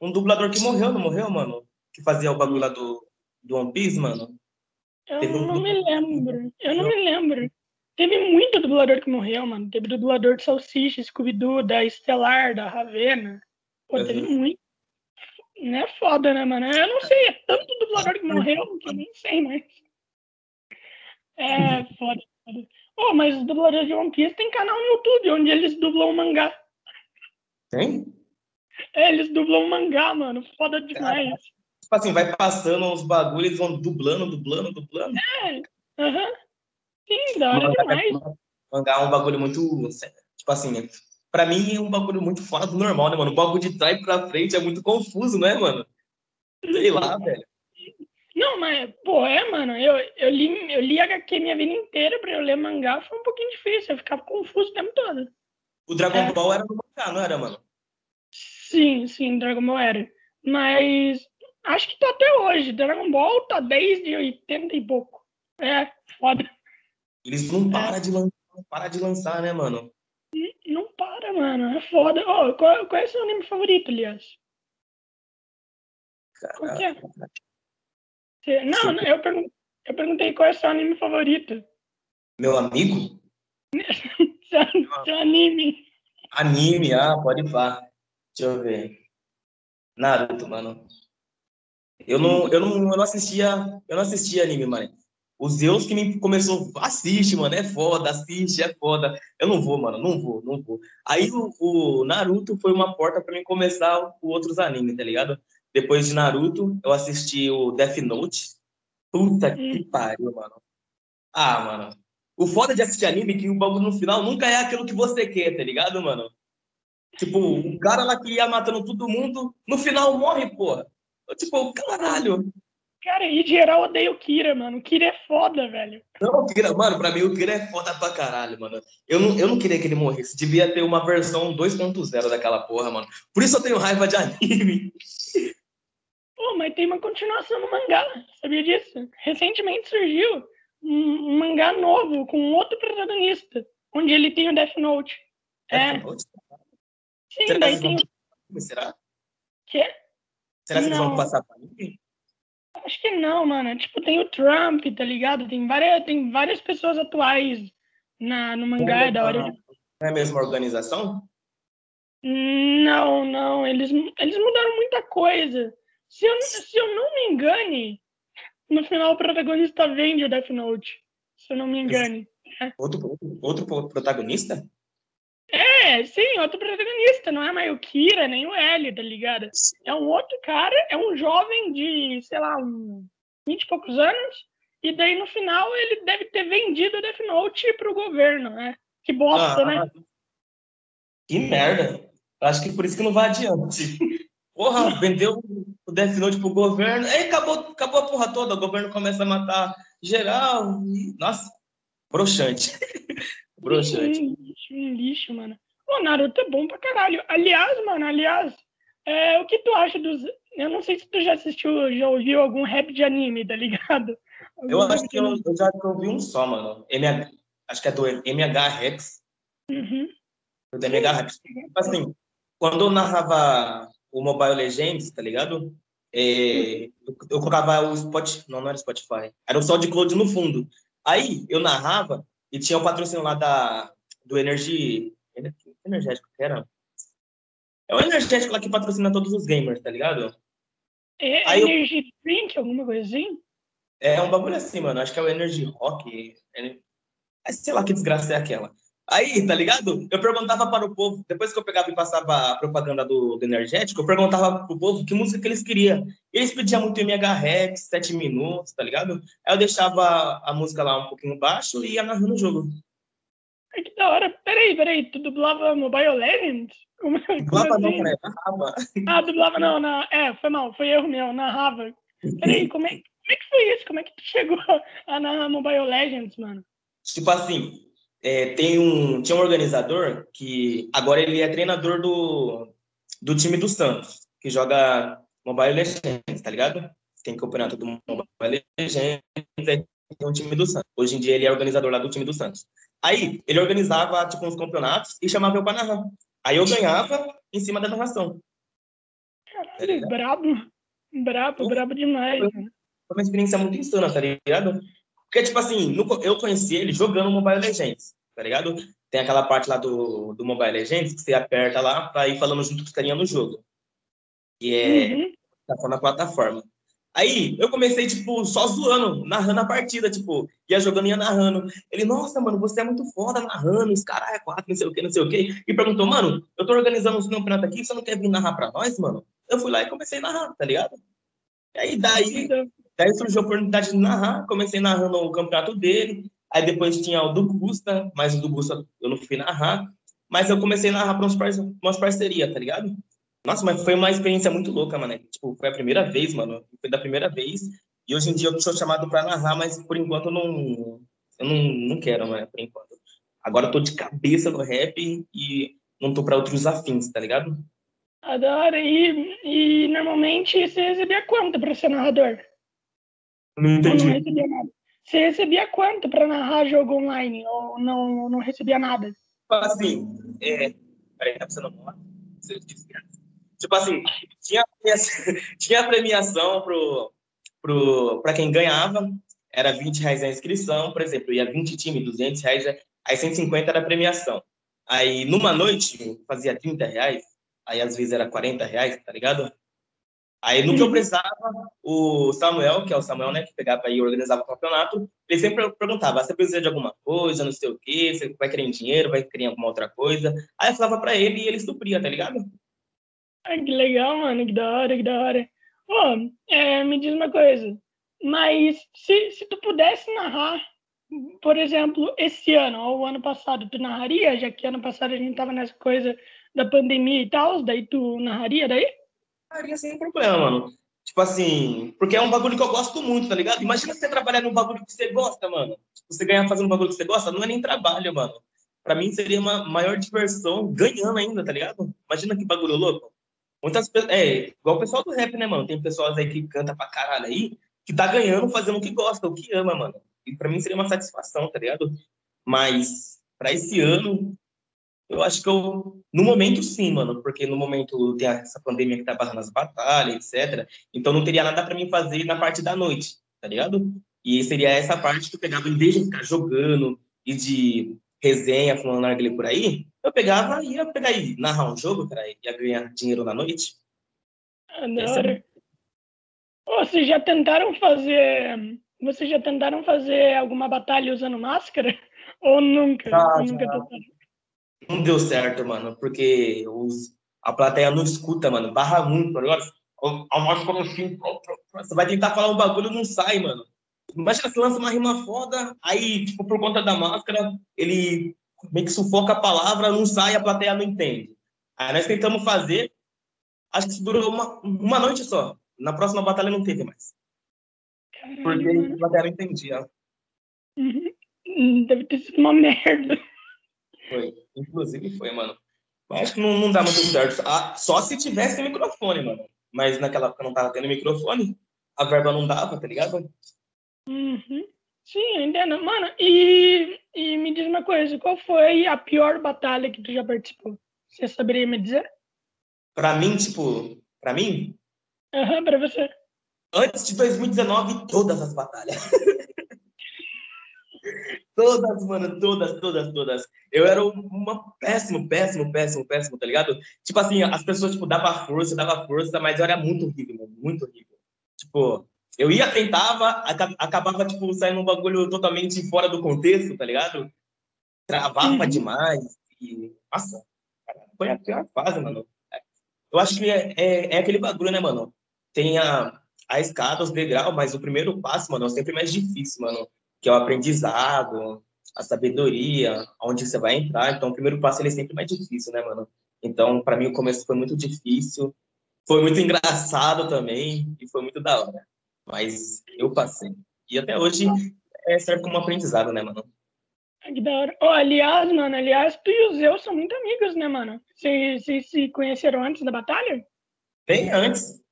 Um dublador que morreu, não morreu, mano? Que fazia o bagulho lá do, do One Piece, mano. Eu Teve um não me dublador- lembro. Eu não me lembro. Teve muito dublador que morreu, mano. Teve dublador de Salsicha, Scooby-Doo, da Estelar, da Ravena. Pô, teve Uhum. muito. Não é foda, né, mano? Eu não sei, é tanto dublador que morreu que eu nem sei mais. É foda, foda. Oh, mas os dubladores de One Piece tem canal no YouTube onde eles dublam o mangá. Tem? É, eles dublam o mangá, mano. Foda demais. Tipo assim, vai passando os bagulhos, vão dublando, dublando, dublando. Aham. Sim, da hora Mangá, demais. mangá é um bagulho muito. Tipo assim, pra mim é um bagulho muito fora do normal, né, mano? O bagulho de trás pra frente é muito confuso, né, mano? Sei lá, velho. Não, mas, pô, é, mano, eu, eu, li, eu li HQ minha vida inteira pra eu ler mangá, foi um pouquinho difícil, eu ficava confuso o tempo todo. O Dragon É. Ball era no mangá, não era, mano? Sim, sim, Dragon Ball era. Mas acho que tá até hoje. Dragon Ball tá desde 80 e pouco. É, foda. Eles não param de lançar, não param de lançar, né, mano? Não para, mano. É foda. Ô, qual, qual é o seu anime favorito, aliás? Qual que é? Você... Não, não eu, pergun... eu perguntei qual é o seu anime favorito. Meu amigo? seu, seu anime. Anime, ah, pode vá. Deixa eu ver. Naruto, mano. Eu não, eu não, eu não assistia, eu não assistia anime, mano. O Zeus que me começou, assiste, mano, é foda, assiste, é foda. Eu não vou, mano, não vou, não vou. Aí o, o Naruto foi uma porta para mim começar o outros animes, tá ligado? Depois de Naruto, eu assisti o Death Note. Puta que hum. pariu, mano. Ah, mano. O foda de assistir anime é que o bagulho no final nunca é aquilo que você quer, tá ligado, mano? Tipo, o cara lá que ia matando todo mundo, no final morre, porra. Tipo, caralho. Cara, e geral odeia o Kira, mano. O Kira é foda, velho. Não, Kira, mano, pra mim o Kira é foda pra caralho, mano. Eu não, eu não queria que ele morresse. Devia ter uma versão 2.0 daquela porra, mano. Por isso eu tenho raiva de anime. Pô, mas tem uma continuação no mangá, sabia disso? Recentemente surgiu um, um mangá novo com outro protagonista, onde ele tem o Death Note. Death é. Note? Sim, Será daí tem. Vão... Será? Quê? Será que não. eles vão passar pra mim? Acho que não, mano. Tipo, tem o Trump, tá ligado? Tem várias, tem várias pessoas atuais na, no mangá, é da hora. Não é a mesma organização? Não, não. Eles, eles mudaram muita coisa. Se eu, se eu não me engane, no final o protagonista vende o Death Note. Se eu não me engane. Outro, outro, outro protagonista? É, sim, outro protagonista, não é mais o Kira, nem o L, tá ligado? É um outro cara, é um jovem de, sei lá, uns 20 e poucos anos, e daí no final ele deve ter vendido o Death Note pro governo, né? Que bosta, ah, né? Que merda. Acho que por isso que não vai adiante. Porra, vendeu o Death Note pro governo, aí acabou, acabou a porra toda, o governo começa a matar geral, e... nossa, broxante. broxante. Um lixo, mano. O Naruto é bom pra caralho. Aliás, mano, aliás, é, o que tu acha dos. Eu não sei se tu já assistiu, já ouviu algum rap de anime, tá ligado? Algum eu acho que eu, eu, já ouvi um só, mano. MH, acho que é do MH Rex. Uhum. Do MH Rex. Tipo assim, quando eu narrava o Mobile Legends, tá ligado? É, eu, eu colocava o Spotify. Não, não era Spotify. Era o SoundCloud no fundo. Aí eu narrava e tinha o um patrocínio lá da, do Energy. Energético, que era? É o energético lá que patrocina todos os gamers, tá ligado? É Aí Energy eu... Drink, alguma coisa assim? É um bagulho assim, mano. Acho que é o Energy Rock. É... Sei lá que desgraça é aquela. Aí, tá ligado? Eu perguntava para o povo, depois que eu pegava e passava a propaganda do, do energético, eu perguntava pro povo que música que eles queriam. Eles pediam muito MH Rex, 7 minutos, tá ligado? Aí eu deixava a música lá um pouquinho baixo e ia narrando o jogo. Ai, que da hora. Peraí, peraí, tu dublava Mobile Legends? Como, dublava não, assim? né? Narrava. Ah, dublava não, na... é, foi mal, foi erro meu, narrava. Peraí, como é, como é que foi isso? Como é que tu chegou a narrar Mobile Legends, mano? Tipo assim, é, tem um, tinha um organizador que agora ele é treinador do, do time do Santos, que joga Mobile Legends, tá ligado? Tem campeonato do Mobile Legends, tem um time do Santos. Hoje em dia ele é organizador lá do time do Santos. Aí ele organizava tipo uns campeonatos e chamava eu para narrar. Aí eu ganhava em cima da narração. Caralho, brabo. Brabo, brabo demais. Foi uma experiência muito insana, tá ligado? Porque, tipo assim, eu conheci ele jogando Mobile Legends, tá ligado? Tem aquela parte lá do, do Mobile Legends que você aperta lá pra ir falando junto com os carinha no jogo. E é uhum. tá na plataforma. Aí eu comecei, tipo, só zoando, narrando a partida, tipo, ia jogando e ia narrando. Ele, nossa, mano, você é muito foda narrando, os caras é quatro, não sei o que, não sei o que. E perguntou, mano, eu tô organizando uns campeonatos aqui, você não quer vir narrar pra nós, mano? Eu fui lá e comecei a narrar, tá ligado? E aí daí Daí surgiu a oportunidade de narrar, comecei narrando o campeonato dele, aí depois tinha o do Gusta, mas o do Gusta eu não fui narrar, mas eu comecei a narrar para umas parcerias, tá ligado? Nossa, mas foi uma experiência muito louca, mano. Tipo, foi a primeira vez, mano. Foi da primeira vez. E hoje em dia eu sou chamado para narrar, mas por enquanto eu não, eu não, não quero, mano, por enquanto. Agora eu tô de cabeça no rap e não tô para outros afins, tá ligado? Adoro. E, e normalmente você recebia quanto para ser narrador? Não entendi. não recebia nada. Você recebia quanto para narrar jogo online? Ou não, não recebia nada? Tipo assim, é... peraí, tá precisando falar? Tipo assim, tinha, tinha premiação pro, para quem ganhava, era 20 reais a inscrição, por exemplo, ia 20 times, 200 reais, aí 150 era a premiação. Aí, numa noite, fazia 30 reais, aí às vezes era 40 reais, tá ligado? Aí, no que eu precisava, o Samuel, que é o Samuel, né, que pegava e organizava o campeonato, ele sempre perguntava, você precisa de alguma coisa, não sei o quê, você vai querer dinheiro, vai querer alguma outra coisa. Aí eu falava pra ele e ele supria, tá ligado? Ai, que legal, mano, que da hora, que da hora. Pô, é, me diz uma coisa, mas se, se tu pudesse narrar, por exemplo, esse ano ou o ano passado, tu narraria, já que ano passado a gente tava nessa coisa da pandemia e tal, daí tu narraria daí? faria sem problema, mano. Tipo assim, porque é um bagulho que eu gosto muito, tá ligado? Imagina você trabalhar num bagulho que você gosta, mano. Você ganhar fazendo um bagulho que você gosta, não é nem trabalho, mano. Pra mim seria uma maior diversão ganhando ainda, tá ligado? Imagina que bagulho louco. Muitas. É, igual o pessoal do rap, né, mano? Tem pessoas aí que canta pra caralho aí, que tá ganhando fazendo o que gosta, o que ama, mano. E pra mim seria uma satisfação, tá ligado? Mas, pra esse ano, eu acho que eu, no momento sim, mano, porque no momento tem essa pandemia que tá barrando as batalhas, etc. Então não teria nada para mim fazer na parte da noite, tá ligado? E seria essa parte que eu pegava, em vez de ficar jogando e de resenha, falando narguilé por aí, eu pegava e ia pegar e narrar um jogo, cara, ia ganhar dinheiro na noite. Ah, da hora. Vocês já tentaram fazer. Vocês já tentaram fazer alguma batalha usando máscara? Ou nunca? Já, nunca? Não deu certo, mano, porque os, a plateia não escuta, mano, barra muito, ligado? A máscara assim, você vai tentar falar um bagulho não sai, mano. Imagina se lança uma rima foda, aí, tipo, por conta da máscara, ele meio que sufoca a palavra, não sai, a plateia não entende. Aí nós tentamos fazer, acho que isso durou uma, uma noite só. Na próxima batalha não teve mais. Porque a plateia não entendia. Uhum. Deve ter sido uma merda. Foi. Inclusive foi, mano. Mas acho que não, não dá muito certo. Ah, só se tivesse microfone, mano. Mas naquela época não tava tendo microfone, a verba não dava, tá ligado? Uhum. Sim, entendo. Mano, e, e me diz uma coisa, qual foi a pior batalha que tu já participou? Você saberia me dizer? Pra mim, tipo, pra mim, Aham, pra você. antes de 2019, todas as batalhas. todas, mano, todas, todas, todas. Eu era uma péssimo, péssimo, péssimo, péssimo, tá ligado? Tipo assim, as pessoas, tipo, dava força, dava força, mas eu era muito horrível, mano, muito horrível. Tipo, eu ia, tentava, aca- acabava, tipo, saindo um bagulho totalmente fora do contexto, tá ligado? Travava Uhum. demais. E, nossa, foi a pior fase, mano. Eu acho que é, é, é aquele bagulho, né, mano? Tem a, a escada, os degraus, mas o primeiro passo, mano, é sempre mais difícil, mano. Que é o aprendizado, a sabedoria, onde você vai entrar. Então, o primeiro passo ele é sempre mais difícil, né, mano? Então, para mim, o começo foi muito difícil. Foi muito engraçado também e foi muito da hora. Mas eu passei. E até hoje é, serve como aprendizado, né, mano? Ah, Que da hora. Oh, aliás, mano, aliás, tu e o Zeus são muito amigos, né, mano? Vocês vocês se conheceram antes da batalha? Bem antes.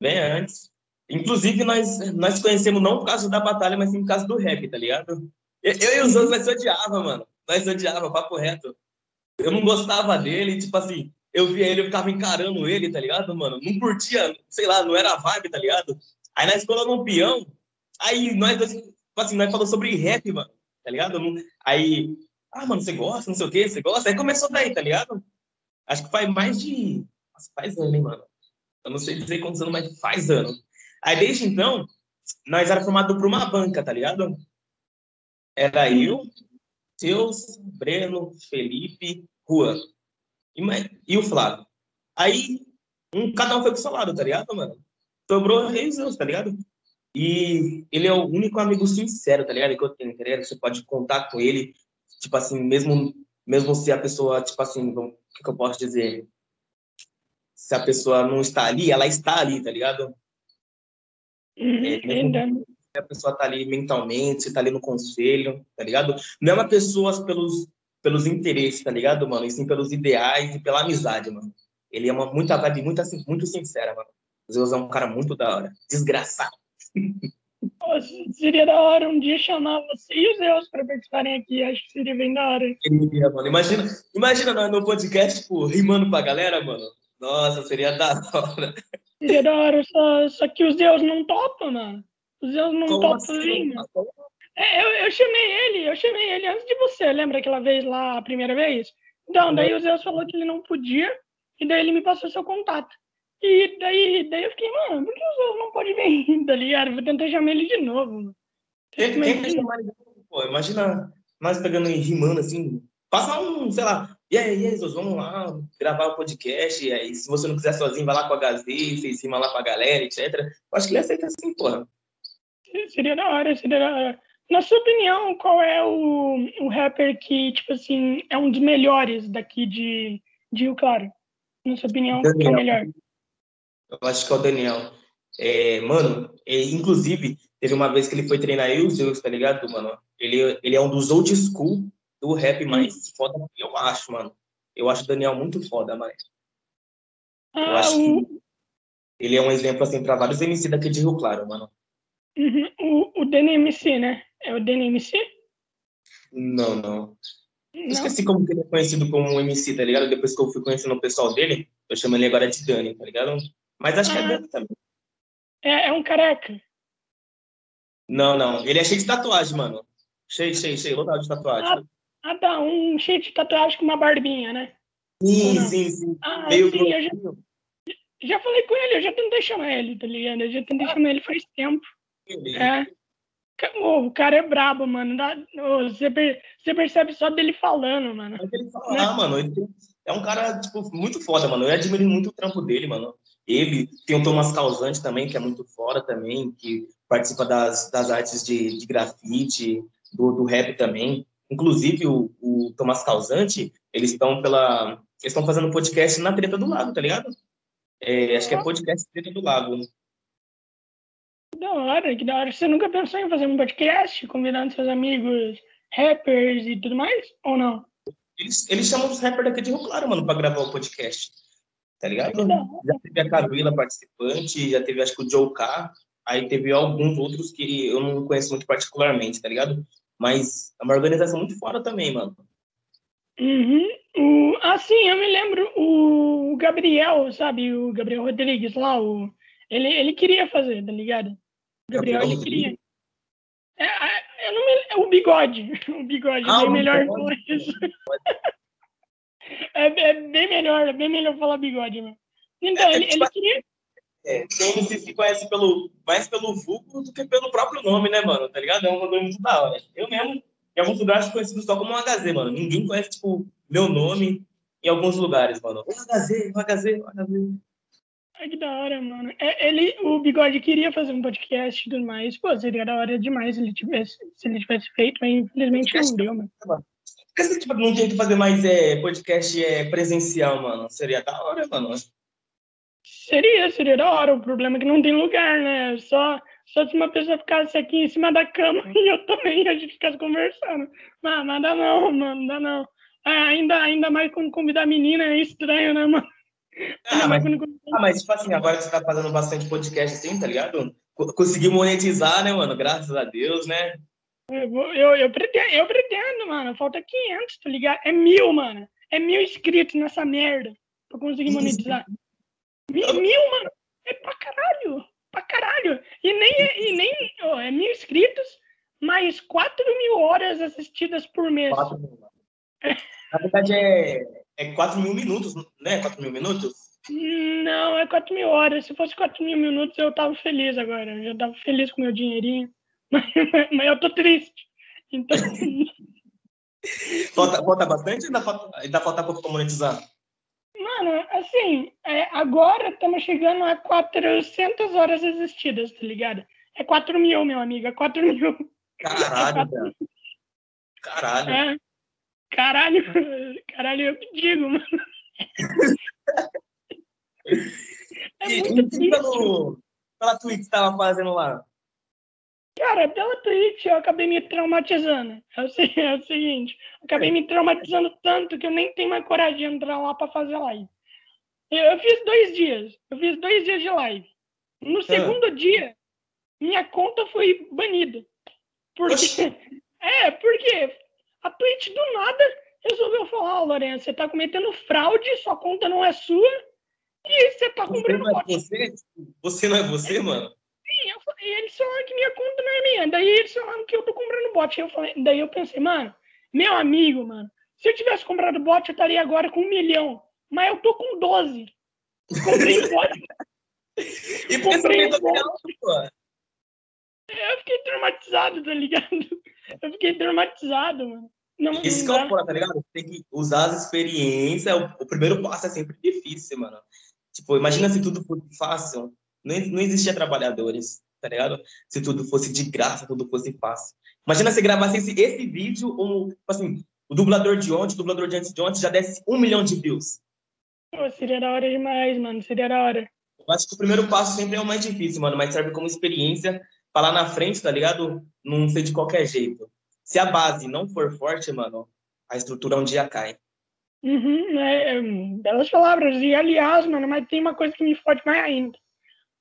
Bem antes. Inclusive, nós, nós conhecemos não por causa da batalha, mas sim por causa do rap, tá ligado? Eu, eu e os outros, nós se odiava, mano. Nós se odiava, papo reto. Eu não gostava dele, tipo assim, eu via ele, eu ficava encarando ele, tá ligado, mano? Não curtia, sei lá, não era a vibe, tá ligado? Aí na escola peão, aí nós dois, tipo assim, nós falamos sobre rap, mano, tá ligado? Aí, ah, mano, você gosta, não sei o quê, você gosta? Aí começou daí, tá ligado? Acho que faz mais de. Nossa, faz ano, hein, mano? Eu não sei dizer quantos anos, mas faz ano. Aí desde então, nós era formado por uma banca, tá ligado? Era eu, Teus, Breno, Felipe, Juan. E, e o Flávio. Aí, um, cada um foi pro seu lado, tá ligado, mano? Sobrou o Rei Zeus, tá ligado? E ele é o único amigo sincero, tá ligado? Que eu tenho, tá ligado? Você pode contar com ele, tipo assim, mesmo, mesmo se a pessoa, tipo assim, o que, que eu posso dizer? Se a pessoa não está ali, ela está ali, tá ligado? Uhum, É, entendo. A pessoa tá ali mentalmente, se tá ali no conselho, tá ligado? Não é uma pessoa pelos, pelos interesses, tá ligado, mano? E sim pelos ideais e pela amizade, mano. Ele é uma muita vibe muito, assim, muito sincera, mano. Zeus é um cara muito da hora. Desgraçado. Pô, seria da hora um dia chamar você e o Zeus pra participarem aqui. Acho que seria bem da hora. Mano. Imagina, imagina nós no podcast, tipo, rimando pra galera, mano. Nossa, seria da hora. Seria da hora, só, só que o Zeus não topa, mano. O Zeus não Como topa assim? vir. É, eu, eu chamei ele, eu chamei ele antes de você, lembra aquela vez lá, a primeira vez? Então, daí o Zeus falou que ele não podia, e daí ele me passou seu contato. E daí, daí eu fiquei, mano, por que o Zeus não pode vir, tá ligado? Vou tentar chamar ele de novo, mano. Tem, tem que chamar ele de novo, pô. Imagina nós pegando e rimando assim, passa um, sei lá, e aí, e aí, Zeus, vamos lá gravar o um podcast, e aí, se você não quiser sozinho, vai lá com a HZ, fez rima lá com a galera, etc. Eu acho que ele aceita assim, porra. Seria da hora, seria da hora. Na sua opinião, qual é o, o rapper que, tipo assim, é um dos melhores daqui de, de Rio Claro? Na sua opinião, Daniel. qual é o melhor? Eu acho que é o Daniel. É, mano, é, inclusive, teve uma vez que ele foi treinar eu e o Zeus, tá ligado, mano? Ele, ele é um dos old school do rap mais foda eu acho, mano. Eu acho o Daniel muito foda, mas. Eu ah, acho que ele é um exemplo, assim, pra vários MC daqui de Rio Claro, mano. Uhum. O, o DNMC, né? É o DNMC? Não, não. não. Esqueci como que ele é conhecido como MC, tá ligado? Depois que eu fui conhecendo o pessoal dele, eu chamo ele agora de Dani, tá ligado? Mas acho ah, que é ah. Dani também. É, é um careca. Não, não. Ele é cheio de tatuagem, mano. Cheio, cheio, cheio. Lotado de tatuagem. Ah, ah, tá. Um cheio de tatuagem com uma barbinha, né? Sim, sim, sim. Ah, Meio sim, eu já, já falei com ele, eu já tentei chamar ele, tá ligado? Eu já tentei ah. chamar ele faz tempo. É. O cara é brabo, mano. Você, percebe só dele falando, mano. É ele falar, né? mano. Ele é um cara, tipo, muito foda, mano. Eu admiro muito o trampo dele, mano. Ele tem o Thomas Causante também, que é muito fora também, que participa das, das artes de, de grafite, do, do rap também. Inclusive, o, o Thomas Causante, eles estão pela. Eles estão fazendo podcast na Treta do Lago, tá ligado? É, acho que é podcast Treta do Lago. Que da hora, que da hora. Você nunca pensou em fazer um podcast convidando seus amigos rappers e tudo mais? Ou não? Eles, eles chamam os rappers daqui de Rio Claro, mano, pra gravar o podcast. Tá ligado? Já teve a Camila participante, já teve acho que o Joe K. Aí teve alguns outros que eu não conheço muito particularmente, tá ligado? Mas é uma organização muito fora também, mano. Uhum. O, ah, sim, eu me lembro o Gabriel, sabe? O Gabriel Rodrigues lá, o, ele, ele queria fazer, tá ligado? Gabriel, ele queria. É, é, eu não me, é o bigode. O bigode ah, é melhor isso. é, é, bem melhor, é bem melhor falar bigode, mano. Então, é, ele, ele queria. É, tem MCs que conhecem pelo, mais pelo vulgo do que pelo próprio nome, né, mano? Tá ligado? É um nome muito da hora. Eu mesmo, em alguns lugares, conhecido só como um HZ, mano. Ninguém conhece, tipo, meu nome em alguns lugares, mano. O HZ, o HZ, o HZ. Ai, que da hora, mano. É, ele, o Bigode queria fazer um podcast e tudo mais. Pô, seria da hora demais se ele tivesse, se ele tivesse feito, mas infelizmente não deu, mano. Por que você tipo, não tem que fazer mais é, podcast é, presencial, mano? Seria da hora, mano. Seria, seria da hora. O problema é que não tem lugar, né? Só, só se uma pessoa ficasse aqui em cima da cama e eu também, a gente ficasse conversando. Mas, mas dá não, mano, dá não. Ah, ainda, ainda mais quando convidar menina é estranho, né, mano? Ah mas, ah, mas, tipo assim, agora que você tá fazendo bastante podcast assim, tá ligado? Conseguiu monetizar, né, mano? Graças a Deus, né? Eu, eu, eu, pretendo, eu pretendo, mano. Falta 500, tá ligado? É mil, mano. É mil inscritos nessa merda pra conseguir monetizar. Mil, mil, mano. É pra caralho. Pra caralho. E nem, e nem é mil inscritos, mais 4 mil horas assistidas por mês. 4 mil. Na verdade, é é 4 mil minutos, né? 4 mil minutos? Não, é 4 mil horas. Se fosse 4 mil minutos, eu tava feliz agora. Eu já tava feliz com meu dinheirinho. Mas, mas eu tô triste. Então. falta, falta bastante ou ainda falta, ainda falta pouco pra monetizar? Mano, assim, é, agora estamos chegando a 400 horas existidas, tá ligado? É 4 mil, meu amigo, é 4 mil. Caralho, é 4... Caralho. É. Caralho, caralho, eu que digo, mano. é e, muito triste. Pelo, pela Twitch que tava fazendo lá? Cara, pela Twitch eu acabei me traumatizando. É o, é o seguinte, acabei me traumatizando tanto que eu nem tenho mais coragem de entrar lá pra fazer live. Eu, eu fiz dois dias. Eu fiz dois dias de live. No ah. segundo dia, minha conta foi banida. Porque. Oxi. É, porque a Twitch do nada resolveu falar, oh, Lourenço, você está cometendo fraude, sua conta não é sua, e você está cumprindo você não é você? Você não é você, mano? Sim, eu, e eles falam que minha conta não é minha. Daí eles falam que eu tô comprando bot. Eu falei, daí eu pensei, mano, meu amigo, mano, se eu tivesse comprado bot, eu estaria agora com um milhão. Mas eu tô com 12. Comprei bot. e comprei bot. Eu fiquei traumatizado, tá ligado? Eu fiquei traumatizado, mano. Não, Esse não que é o tá ligado? Tem que usar as experiências. O, o, primeiro passo é sempre difícil, mano. Tipo, imagina se tudo fosse fácil. Não, não existia trabalhadores, tá ligado? Se tudo fosse de graça, tudo fosse fácil. Imagina se gravasse esse, esse vídeo, ou, tipo assim, o dublador de ontem, o dublador de antes de ontem já desse um milhão de views. Pô, seria da hora demais, mano. Seria da hora. Eu acho que o primeiro passo sempre é o mais difícil, mano, mas serve como experiência pra lá na frente, tá ligado? Não ser de qualquer jeito. Se a base não for forte, mano, a estrutura um dia cai. Uhum, é, é, belas palavras. E aliás, mano, mas tem uma coisa que me fode mais ainda.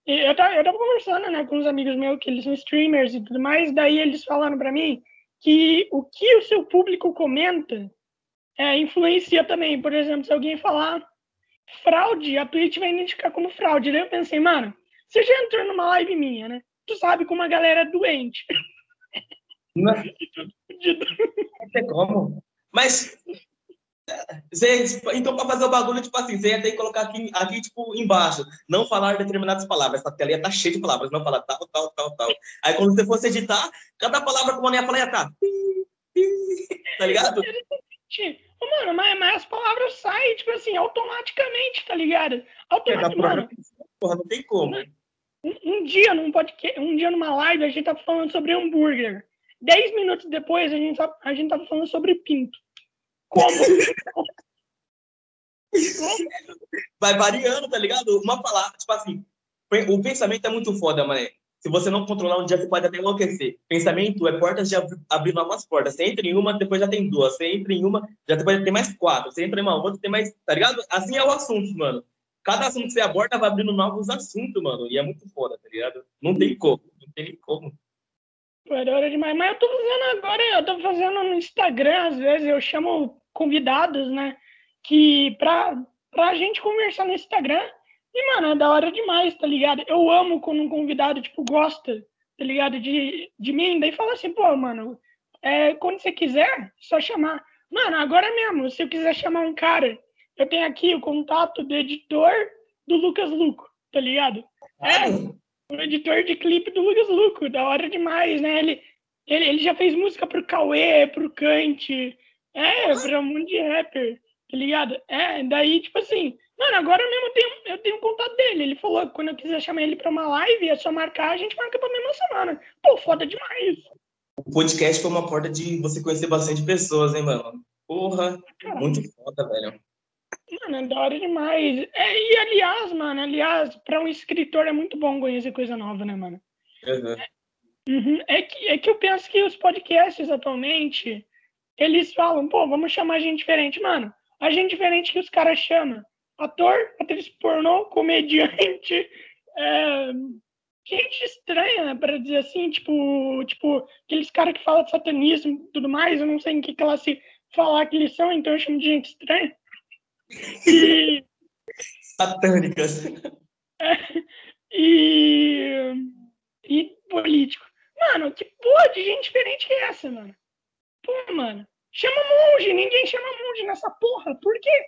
Eu tava, eu tava conversando, né, com uns amigos meus que eles são streamers e tudo mais, daí eles falaram para mim que o que o seu público comenta é, influencia também. Por exemplo, se alguém falar fraude, a Twitch vai identificar como fraude. Daí eu pensei, mano, você já entrou numa live minha, né? Tu sabe como a galera é doente. Não. Não tem como. Mas você, então, para fazer o bagulho, tipo assim, você ia ter que colocar aqui, aqui, tipo, embaixo, não falar determinadas palavras. Essa tela ia estar tá cheia de palavras, não falar tal, tal, tal, tal. Aí, quando você fosse editar, cada palavra que o mano ia falar ia estar. Tá. Tá ligado? Mano, mas, mas as palavras saem, tipo assim, automaticamente, tá ligado? Automaticamente. Porra, não tem como. Um, um, dia num podcast, um dia numa live, a gente tava falando sobre hambúrguer. Dez minutos depois, a gente, a gente tava falando sobre pinto. Como? Vai variando, tá ligado? Uma palavra, tipo assim, o pensamento é muito foda, mané. Se você não controlar um dia, você pode até enlouquecer. Pensamento é portas de abrir novas portas. Você entra em uma, depois já tem duas. Você entra em uma, já depois tem mais quatro. Você entra em uma outra, tem mais. Tá ligado? Assim é o assunto, mano. Cada assunto que você aborda vai abrindo novos assuntos, mano. E é muito foda, tá ligado? Não tem como. Não tem como. Era hora demais. Mas eu tô fazendo agora, eu tô fazendo no Instagram, às vezes, eu chamo convidados, né? Que pra, pra gente conversar no Instagram. E, mano, é da hora demais, tá ligado? Eu amo quando um convidado, tipo, gosta, tá ligado? De, de mim. Daí fala assim, pô, mano, é, quando você quiser, só chamar. Mano, agora mesmo, se eu quiser chamar um cara, eu tenho aqui o contato do editor do Lucas Luco, tá ligado? É, o editor de clipe do Lucas Luco, da hora demais, né? Ele, ele, ele já fez música pro Cauê, pro Kant, é, pra um monte de rapper, tá ligado? É, daí, tipo assim, mano, agora mesmo eu tenho, eu tenho contato dele. Ele falou que quando eu quiser chamar ele pra uma live, é só marcar, a gente marca pra mesma semana. Pô, foda demais. O podcast foi uma porta de você conhecer bastante pessoas, hein, mano? Porra, Caramba. muito foda, velho. Mano, é da hora demais. É, e aliás, mano, aliás, pra um escritor é muito bom conhecer coisa nova, né, mano? Uhum. É, uhum, é, que, é que eu penso que os podcasts atualmente, eles falam, pô, vamos chamar gente diferente. Mano, a gente diferente que os caras chamam ator, atriz pornô, comediante, é, gente estranha, né, para dizer assim, tipo, tipo aqueles caras que falam de satanismo e tudo mais, eu não sei em que classe falar que eles são, então eu chamo de gente estranha. E... Satânicas. É, e... e político. Mano, que porra de gente diferente é essa, mano? Pô, mano, chama monge, ninguém chama monge nessa porra. Por quê?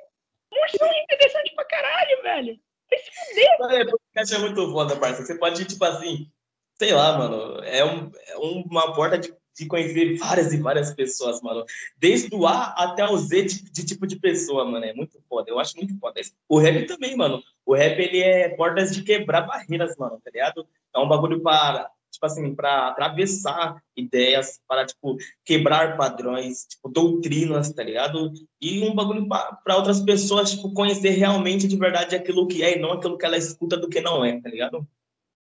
Monge são interessantes pra caralho, velho. Vai se fuder. É, podcast é muito foda, parça. Você pode, tipo assim, sei lá, mano, é, um, é uma porta de, de, conhecer várias e várias pessoas, mano. Desde o A até o Z de, de, tipo de pessoa, mano. É muito foda. Eu acho muito foda. O rap também, mano. O rap, ele é portas de quebrar barreiras, mano, tá ligado? É um bagulho para assim, para atravessar ideias, para, tipo, quebrar padrões, tipo, doutrinas, tá ligado? E um bagulho para outras pessoas, tipo, conhecer realmente de verdade aquilo que é e não aquilo que ela escuta do que não é, tá ligado?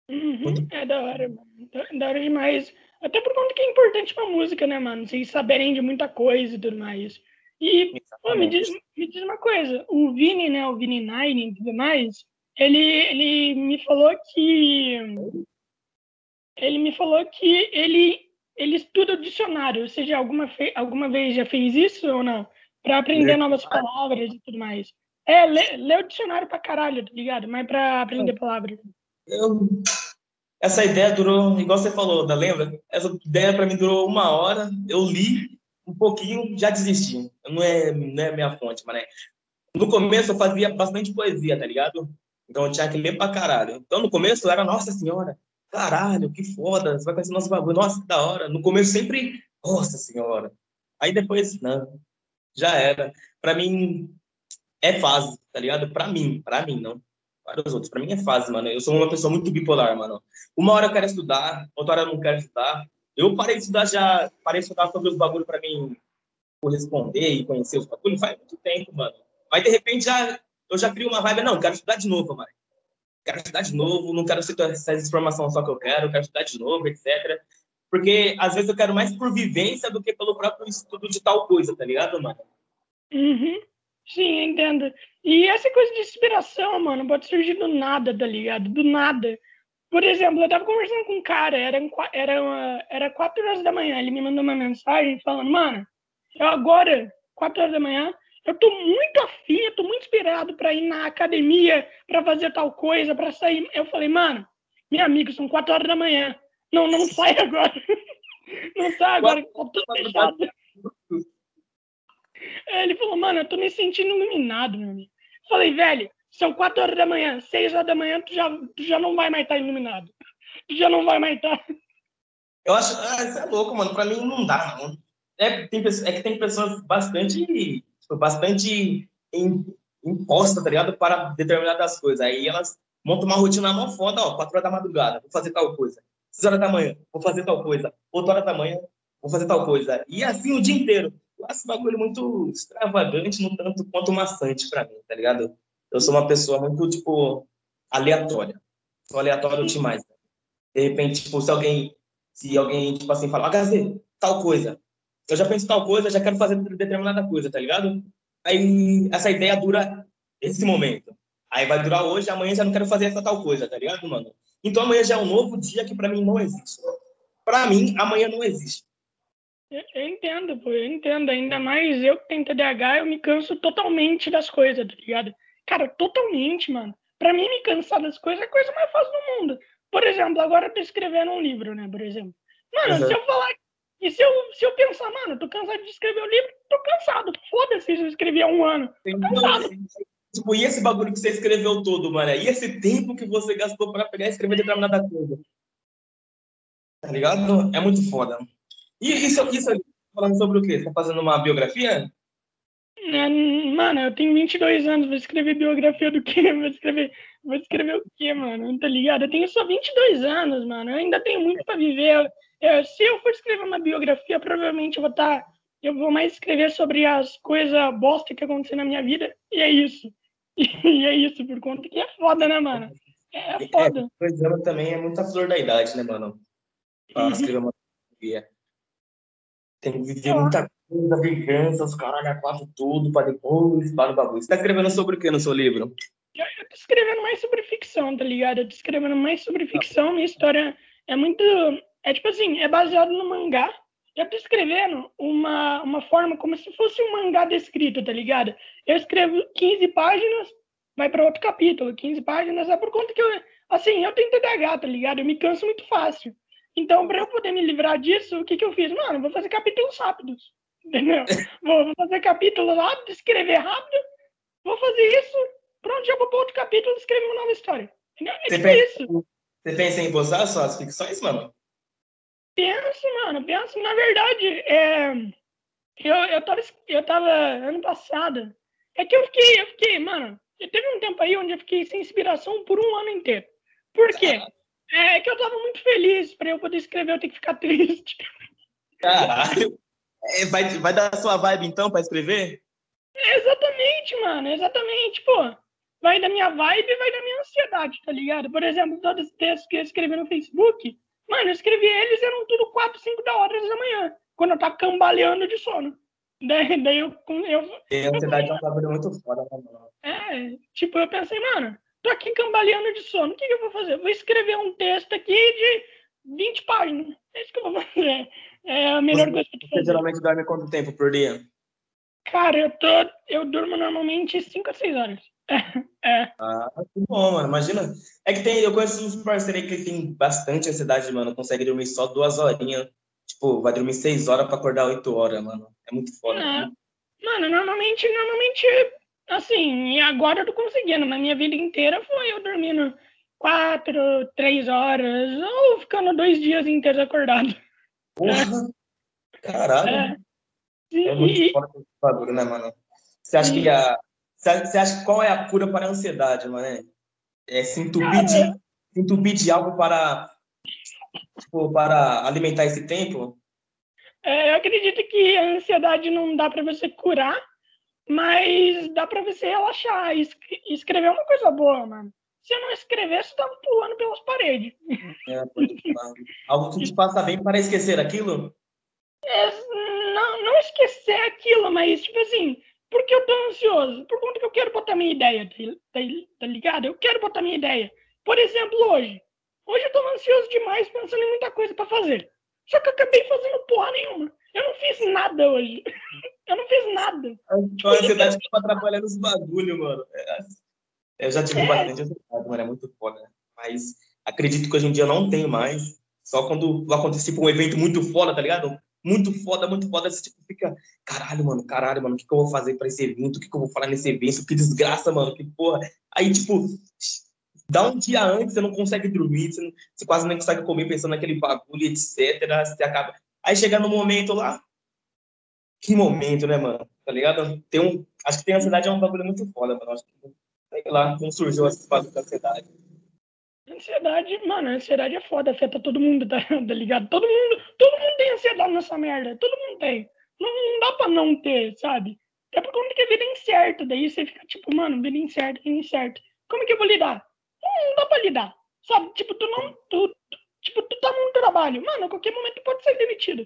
Uhum, é da hora, mano. Da hora demais. Até por conta que é importante pra música, né, mano? Vocês saberem de muita coisa e tudo mais. E, pô, me, diz, me diz uma coisa, o Vini, né, o Vini Nine e tudo mais, ele, ele me falou que ele me falou que ele, ele estuda o dicionário. Você já alguma, alguma vez já fez isso ou não? Para aprender novas palavras e tudo mais. É, lê, lê o dicionário pra caralho, tá ligado? Mas pra aprender palavras. Eu, essa ideia durou, igual você falou, da lembra? Essa ideia para mim durou uma hora, eu li um pouquinho, já desisti. Não é, não é minha fonte, mas né? No começo eu fazia bastante poesia, tá ligado? Então eu tinha que ler pra caralho. Então no começo era, nossa senhora, caralho, que foda, você vai conhecer nosso bagulho, nossa, que da hora. No começo sempre, nossa senhora. Aí depois, não, já era. Pra mim, é fase, tá ligado? Pra mim, pra mim, não para os outros. Pra mim é fase, mano. Eu sou uma pessoa muito bipolar, mano. Uma hora eu quero estudar, outra hora eu não quero estudar. Eu parei de estudar já, parei de estudar sobre os bagulhos pra mim corresponder e conhecer os bagulhos faz muito tempo, mano. Mas de repente já, eu já crio uma vibe, não, quero estudar de novo, mano quero estudar de novo, não quero ser essas informações só que eu quero, quero estudar de novo, etc. Porque às vezes eu quero mais por vivência do que pelo próprio estudo de tal coisa, tá ligado, mano? Uhum. Sim, entendo. E essa coisa de inspiração, mano, pode surgir do nada, tá ligado? Do nada. Por exemplo, eu tava conversando com um cara, era, era, uma, era 4 horas da manhã, ele me mandou uma mensagem falando, mano, eu agora, 4 horas da manhã, eu tô muito afim, eu tô muito inspirado para ir na academia, para fazer tal coisa, para sair. Eu falei, mano, meu amigo, são quatro horas da manhã. Não, não sai agora. Não sai agora, tá tudo fechado. Ele falou, mano, eu tô me sentindo iluminado, meu amigo. Eu falei, velho, são quatro horas da manhã, seis horas da manhã, tu já, tu já não vai mais estar tá iluminado. Tu já não vai mais estar. Tá. Eu acho, ah, isso é louco, mano. Pra mim não dá, não. É, tem, é que tem pessoas bastante bastante imposta, tá ligado? Para determinadas coisas. Aí elas montam uma rotina mó foda, ó, 4 horas da madrugada, vou fazer tal coisa. 6 horas da manhã, vou fazer tal coisa. 8 horas da manhã, vou fazer tal coisa. E assim o dia inteiro. Acho bagulho muito extravagante, no tanto quanto maçante para mim, tá ligado? Eu sou uma pessoa muito, tipo, aleatória. Sou aleatório demais. De repente, tipo, se alguém, se alguém, tipo assim, fala, HZ, tal coisa eu já penso tal coisa, já quero fazer determinada coisa, tá ligado? Aí essa ideia dura esse momento. Aí vai durar hoje, amanhã já não quero fazer essa tal coisa, tá ligado, mano? Então amanhã já é um novo dia que para mim não existe. Para mim, amanhã não existe. Eu, eu entendo, pô, eu entendo. Ainda mais eu que tenho TDAH, eu me canso totalmente das coisas, tá ligado? Cara, totalmente, mano. Pra mim, me cansar das coisas é a coisa mais fácil do mundo. Por exemplo, agora eu tô escrevendo um livro, né, por exemplo. Mano, uhum. se eu falar e se eu, se eu pensar, mano, tô cansado de escrever o livro, tô cansado. Foda-se se eu escrevi há um ano. Tô cansado. Tipo, e esse bagulho que você escreveu todo, mano? E esse tempo que você gastou pra pegar e escrever determinada coisa? Tá ligado? É muito foda. E isso, isso falando sobre o quê? Você tá fazendo uma biografia? É, mano, eu tenho 22 anos, vou escrever biografia do quê? Vou escrever, vou escrever o quê, mano? Tá ligado? Eu tenho só 22 anos, mano. Eu ainda tenho muito pra viver. É, se eu for escrever uma biografia, provavelmente eu vou estar. Tá, eu vou mais escrever sobre as coisas bosta que aconteceram na minha vida, e é isso. E é isso, por conta que é foda, né, mano? É, é foda. É, anos também é muita flor da idade, né, mano? Pra uhum. escrever uma biografia. Tem que viver muita coisa, vingança, os caralho, a quatro, tudo, pra depois para o bagulho. Você tá escrevendo sobre o que no seu livro? Eu, eu tô escrevendo mais sobre ficção, tá ligado? Eu tô escrevendo mais sobre ficção, minha história é muito é tipo assim, é baseado no mangá. Eu tô escrevendo uma, uma forma como se fosse um mangá descrito, tá ligado? Eu escrevo 15 páginas, vai para outro capítulo, 15 páginas, é por conta que eu, assim, eu tenho TDAH, tá ligado? Eu me canso muito fácil. Então, para eu poder me livrar disso, o que que eu fiz? Mano, vou fazer capítulos rápidos, entendeu? vou, vou fazer capítulos rápidos, escrever rápido, vou fazer isso, pronto, já vou para outro capítulo e escrever uma nova história. Entendeu? É você tipo pensa, isso. Você pensa em postar suas ficções, mano? Penso, mano, penso. Na verdade, é, eu, eu, tava, eu tava ano passado. É que eu fiquei, eu fiquei, mano, teve um tempo aí onde eu fiquei sem inspiração por um ano inteiro. Por quê? É que eu tava muito feliz para eu poder escrever, eu tenho que ficar triste. Caralho. É, vai, vai dar a sua vibe então para escrever? É, exatamente, mano, exatamente, pô. Vai da minha vibe e vai da minha ansiedade, tá ligado? Por exemplo, todos os textos que eu escrevi no Facebook, Mano, eu escrevi eles, eram tudo 4, 5 da horas da manhã, quando eu tava cambaleando de sono. Daí, daí eu. eu e a ansiedade é um bagulho muito foda, mano. É, tipo, eu pensei, mano, tô aqui cambaleando de sono, o que, que eu vou fazer? Vou escrever um texto aqui de 20 páginas. É isso que eu vou fazer. É a melhor você, coisa que eu Você geralmente dorme quanto tempo por dia? Cara, eu tô. Eu durmo normalmente 5 a 6 horas. É. Ah, que bom, mano. Imagina. É que tem, eu conheço uns parceiros aí que tem bastante ansiedade, mano. Consegue dormir só duas horinhas. Tipo, vai dormir seis horas pra acordar oito horas, mano. É muito foda. É. Mano, normalmente, normalmente, assim, e agora eu tô conseguindo. Na minha vida inteira foi eu dormindo quatro, três horas, ou ficando dois dias inteiros acordado. Porra! Caralho! É. É muito E, foda esse bagulho, né, mano? Você acha que a. Você acha que qual é a cura para a ansiedade, mano? É se entupir de, se entupir de algo para, tipo, para alimentar esse tempo? é, eu acredito que a ansiedade não dá pra você curar, mas dá pra você relaxar. Es- Escrever uma coisa boa, mano. Se eu não escrever, você tava pulando pelas paredes. É, pode falar. Algo que te faça bem para esquecer aquilo? É, não, não esquecer aquilo, mas, tipo assim, por que eu tô ansioso? Por conta que eu quero botar minha ideia, tá, tá- tá ligado? Eu quero botar minha ideia. Por exemplo, hoje. Hoje eu tô ansioso demais, pensando em muita coisa pra fazer. Só que eu acabei fazendo porra nenhuma. Eu não fiz nada hoje. Eu não fiz nada. A ansiedade que atrapalhar nos bagulho, mano. É, eu já tive É. bastante ansiedade, mano. É muito foda. Mas acredito que hoje em dia eu não tenho mais. Só quando acontece tipo, um evento muito foda, tá ligado? Muito foda, muito foda. Você tipo, fica, caralho, mano, caralho, mano, o que, que eu vou fazer pra esse evento? O que, que eu vou falar nesse evento? Que desgraça, mano, que porra. Aí, tipo, dá um dia antes, você não consegue dormir, você, não- você quase nem consegue comer pensando naquele bagulho, etc. Você acaba. Aí chega no momento lá. Que momento, né, mano? Tá ligado? Tem um, acho que tem ansiedade é um bagulho muito foda, mano. Acho que, sei lá, como surgiu esse bagulho da ansiedade. Ansiedade, mano, ansiedade é foda, afeta todo mundo, tá, tá ligado? Todo mundo, todo mundo tem ansiedade nessa merda, todo mundo tem. Não, não dá pra não ter, sabe? É por conta que a vida é incerta, daí você fica tipo, mano, vida incerta, vida incerta. Como que eu vou lidar? Não, não dá pra lidar, sabe? Tipo, tu não, tu- tipo, tu tá num trabalho, mano, a qualquer momento tu pode ser demitido.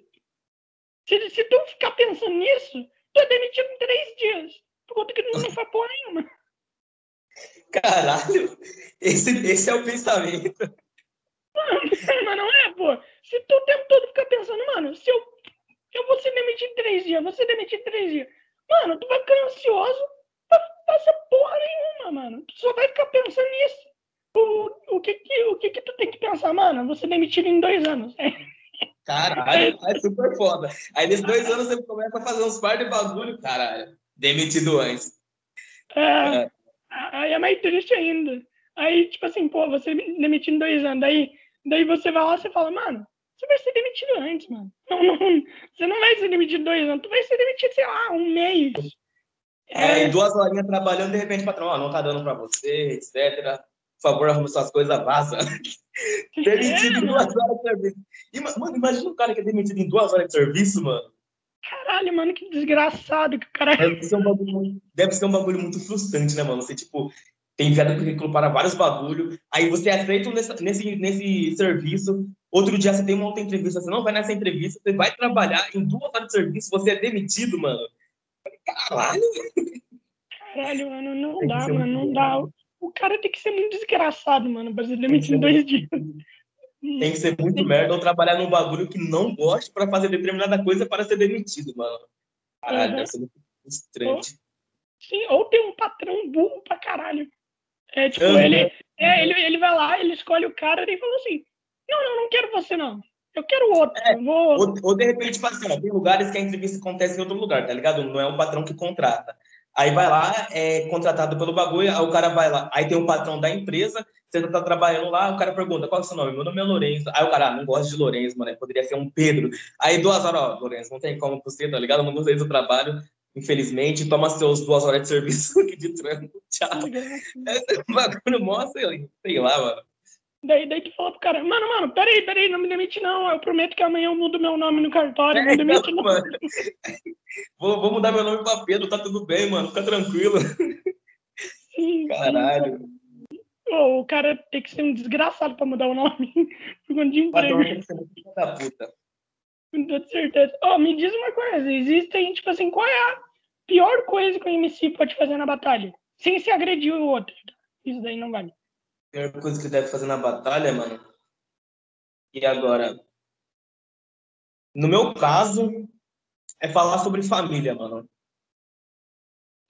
Se, se tu ficar pensando nisso, tu é demitido em três dias, por conta que tu não faz porra nenhuma. Caralho, esse, esse é o pensamento. Mas não é, pô. Se tu o tempo todo ficar pensando, mano, se eu, eu vou ser demitido em três dias, vou ser demitido em três dias. Mano, tu vai ficar ansioso pra fazer porra nenhuma, mano. Tu só vai ficar pensando nisso. O, o, que, que, o que que tu tem que pensar, mano? Ser demitido em dois anos. Caralho, é super foda. Aí nesses dois anos você começa a fazer uns par de bagulho, caralho. Demitido antes. É, aí é mais triste ainda. Aí, tipo assim, pô, você demitido em dois anos. Daí, daí você vai lá e você fala, mano, você vai ser demitido antes, mano. Não, não, você não vai ser demitido em dois anos, tu vai ser demitido, sei lá, um mês. É, em duas horinhas trabalhando, de repente, patrão, ó, não tá dando pra você, etc. Por favor, arruma suas coisas, vaza. demitido em duas horas de serviço. E, mano, imagina um cara que é demitido em duas horas de serviço, mano. Caralho, mano, que desgraçado que o cara. Deve ser um bagulho, muito- deve ser um bagulho muito frustrante, né, mano? Você, tipo, tem enviado currículo para vários bagulhos, aí você é aceita nesse, nesse, nesse serviço, outro dia você tem uma outra entrevista, você não vai nessa entrevista, você vai trabalhar em duas horas de serviço, você é demitido, mano. Caralho! Caralho, mano, não dá, mano, não dá. O cara tem que ser muito desgraçado, mano, pra ser demitido em dois dias. Tem que ser muito merda ou trabalhar num bagulho que não goste para fazer determinada coisa para ser demitido, mano. Caralho, Uhum. deve ser muito frustrante. Sim, ou tem um patrão burro pra caralho. É, tipo, Uhum. ele, é, ele, ele vai lá, ele escolhe o cara e fala assim: Não, não, não quero você, não. Eu quero outro. É, eu vou. Ou, ou de repente, tipo assim, ó, tem lugares que a entrevista acontece em outro lugar, tá ligado? Não é o patrão que contrata. Aí vai lá, é contratado pelo bagulho, aí o cara vai lá, aí tem o patrão da empresa, você tá trabalhando lá, o cara pergunta, qual é o seu nome? Meu nome é Lourenço. Aí o cara, ah, não gosto de Lourenço, mano, poderia ser um Pedro. Aí duas horas, ó, Lourenço, não tem como você, tá ligado? Eu não gostei do seu trabalho, infelizmente, toma seus duas horas de serviço aqui de trampo, tchau. Esse bagulho mostra, sei lá, mano. Daí, daí tu fala pro cara, mano, mano, peraí, peraí, não me demite não. Eu prometo que amanhã eu mudo meu nome no cartório, não me demite não. Vou, vou mudar meu nome pra Pedro, tá tudo bem, mano, fica tranquilo. Caralho. o cara tem que ser um desgraçado pra mudar o nome. Por conta de emprego. tem que ser muito filho da puta. Com toda certeza. Ô, me diz uma coisa, existem, tipo assim, qual é a pior coisa que o MC pode fazer na batalha? Sem se agredir o outro. Isso daí não vale. Pior coisa que ele deve fazer na batalha, mano. E agora? No meu caso, é falar sobre família, mano.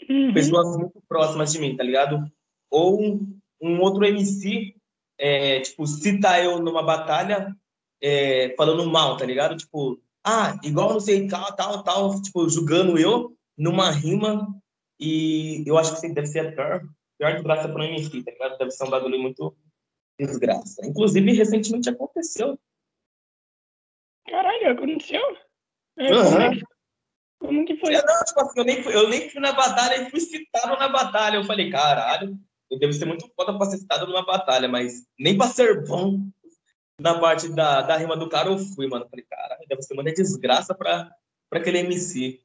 Uhum. pessoas muito próximas de mim, tá ligado? Ou um, um outro MC, é, tipo, cita eu numa batalha é, falando mal, tá ligado? Tipo, ah, igual não sei, tal, tal, tal, tipo, julgando eu numa rima. E eu acho que isso deve ser a pior, pior desgraça para um MC, tá ligado? Deve ser um bagulho muito desgraça. Inclusive, recentemente aconteceu. Caralho, aconteceu? É, Aham. Como, que, foi? Eu, não, tipo assim, eu, nem fui, eu nem fui na batalha e fui citado na batalha. Eu falei, caralho, eu devo ser muito foda pra ser citado numa batalha, mas nem pra ser bom na parte da, da rima do cara eu fui, mano. Eu falei, caralho, deve ser uma desgraça pra, pra aquele MC.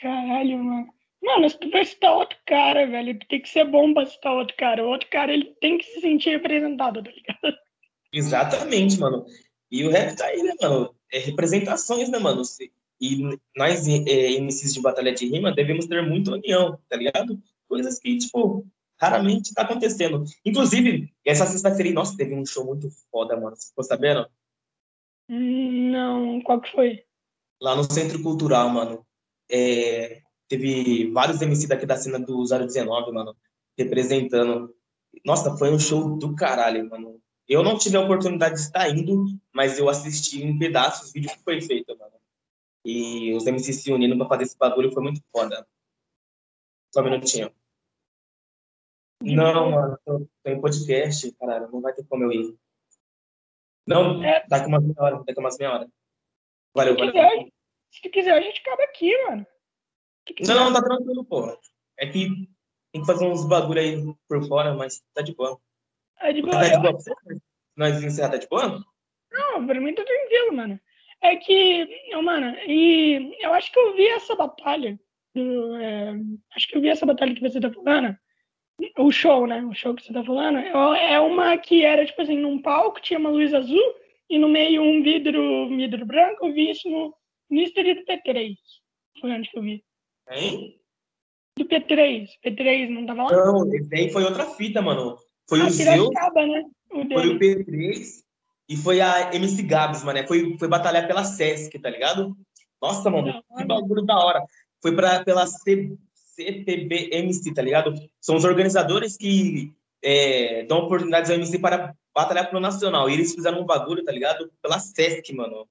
Caralho, mano. Mano, se tu vai citar outro cara, velho, tem que ser bom pra citar outro cara. O outro cara, ele tem que se sentir representado, tá ligado? Exatamente, mano. E o rap tá aí, né, mano? É representações, né, mano? Se- E nós, é, MCs de batalha de rima, devemos ter muita união, tá ligado? Coisas que, tipo, raramente tá acontecendo. Inclusive, essa sexta-feira, nossa, teve um show muito foda, mano. Você ficou sabendo? Não, qual que foi? Lá no Centro Cultural, mano. É, teve vários MC daqui da cena do 019, mano, representando. Nossa, foi um show do caralho, mano. Eu não tive a oportunidade de estar indo, mas eu assisti em pedaços o vídeo que foi feito, mano. E os MCs se unindo pra fazer esse bagulho foi muito foda. Só um minutinho. Não, mano, tô, tô em podcast, caralho, não vai ter como eu ir. Não, É. daqui umas meia hora, daqui umas meia hora. Valeu, Se valeu. quiser, se tu quiser, a gente acaba aqui, mano. Não, não, tá tranquilo, pô. É que tem que fazer uns bagulho aí por fora, mas tá de boa. É de boa. Tá de boa pra você? Nós encerrar, tá de boa? Não, pra mim tá tranquilo, mano. É que, mano, e eu acho que eu vi essa batalha. do, é, acho que eu vi essa batalha que você tá falando. O show, né? O show que você tá falando. É é uma que era, tipo assim, num palco tinha uma luz azul e no meio um vidro, vidro branco. Eu vi isso no, no do P3. Foi onde que eu vi. Hein? Do P3. P3 não tava lá? Não, esse aí foi outra fita, mano. Foi Ah, o Zeus, Piracicaba, né? O foi o P3 e foi a MC Gabs, mano. Foi, foi batalhar pela Sesc, tá ligado? Nossa, mano, que bagulho da hora. Foi pra, pela C, tá ligado? São os organizadores que é, dão oportunidades ao MC para batalhar pelo Nacional. E eles fizeram um bagulho, tá ligado? Pela Sesc, mano.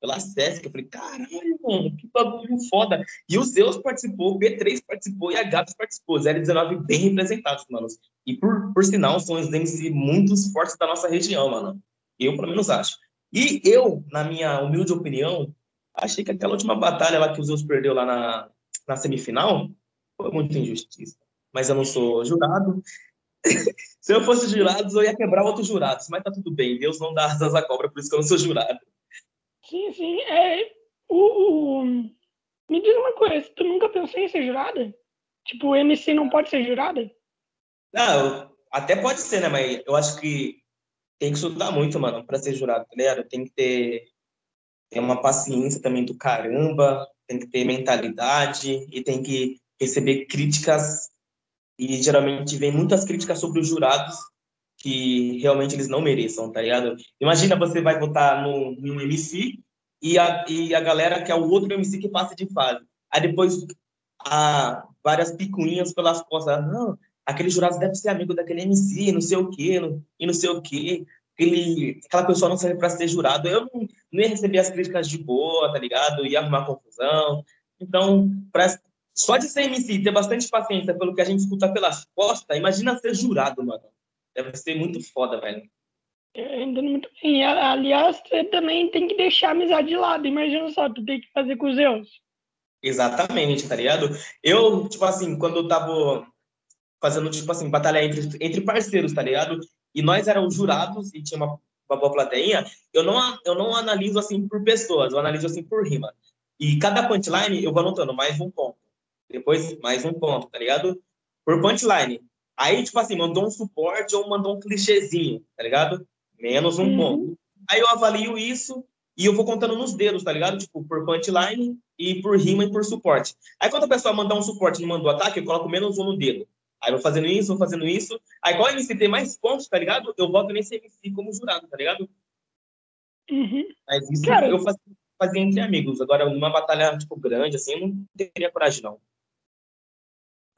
Pela Sesc. Eu falei, caralho, mano, que bagulho foda. E o Zeus participou, o B3 participou e a Gabs participou. 019 bem representados, mano. E por, por sinal, são os MC muito fortes da nossa região, mano. Eu, pelo menos, acho. E eu, na minha humilde opinião, achei que aquela última batalha lá que o Zeus perdeu lá na, na semifinal foi muito injustiça. Mas eu não sou jurado. Se eu fosse jurado, eu ia quebrar outros jurados. Mas tá tudo bem. Deus não dá asas à cobra, por isso que eu não sou jurado. Sim, sim. É, o, o- Me diz uma coisa, tu nunca pensou em ser jurada? Tipo, o MC não pode ser jurada? Não, eu- até pode ser, né? Mas eu acho que tem que estudar muito, mano, pra ser jurado, tá ligado? Tem que ter, ter uma paciência também do caramba, tem que ter mentalidade e tem que receber críticas. E geralmente vem muitas críticas sobre os jurados que realmente eles não mereçam, tá ligado? Imagina você vai votar no, no MC e a, e a galera quer o outro MC que passe de fase. Aí depois há várias picuinhas pelas costas. Ah, Não, aquele jurado deve ser amigo daquele MC, não sei o quê, não- e não sei o quê. Aquele, aquela pessoa não serve para ser jurado. Eu não, ia receber as críticas de boa, tá ligado? Ia arrumar confusão. Então, pra, só de ser MC e ter bastante paciência pelo que a gente escuta pelas costas, imagina ser jurado, mano. Deve ser muito foda, velho. Eu entendo muito bem. Aliás, você também tem que deixar a amizade de lado. Imagina só, tu tem que fazer com os Zeus. Exatamente, tá ligado? Eu, tipo assim, quando eu tava fazendo, tipo assim, batalha entre, entre parceiros, tá ligado? E nós éramos jurados e tinha uma, uma boa plateia, eu não, eu não analiso assim por pessoas, eu analiso assim por rima. E cada punchline eu vou anotando mais um ponto. Depois, mais um ponto, tá ligado? Por punchline. Aí, tipo assim, mandou um suporte ou mandou um clichêzinho, tá ligado? Menos um Uhum. ponto. Aí eu avalio isso e eu vou contando nos dedos, tá ligado? Tipo, por punchline e por rima e por suporte. Aí quando a pessoa mandar um suporte e não mandou ataque, eu coloco menos um no dedo. Aí vou fazendo isso, vou fazendo isso. Aí qual MC tem mais pontos, tá ligado? Eu voto nesse MC como jurado, tá ligado? Uhum. Mas isso Cara- eu fazia, fazia entre amigos. Agora, numa batalha, tipo, grande, assim, eu não teria coragem, não.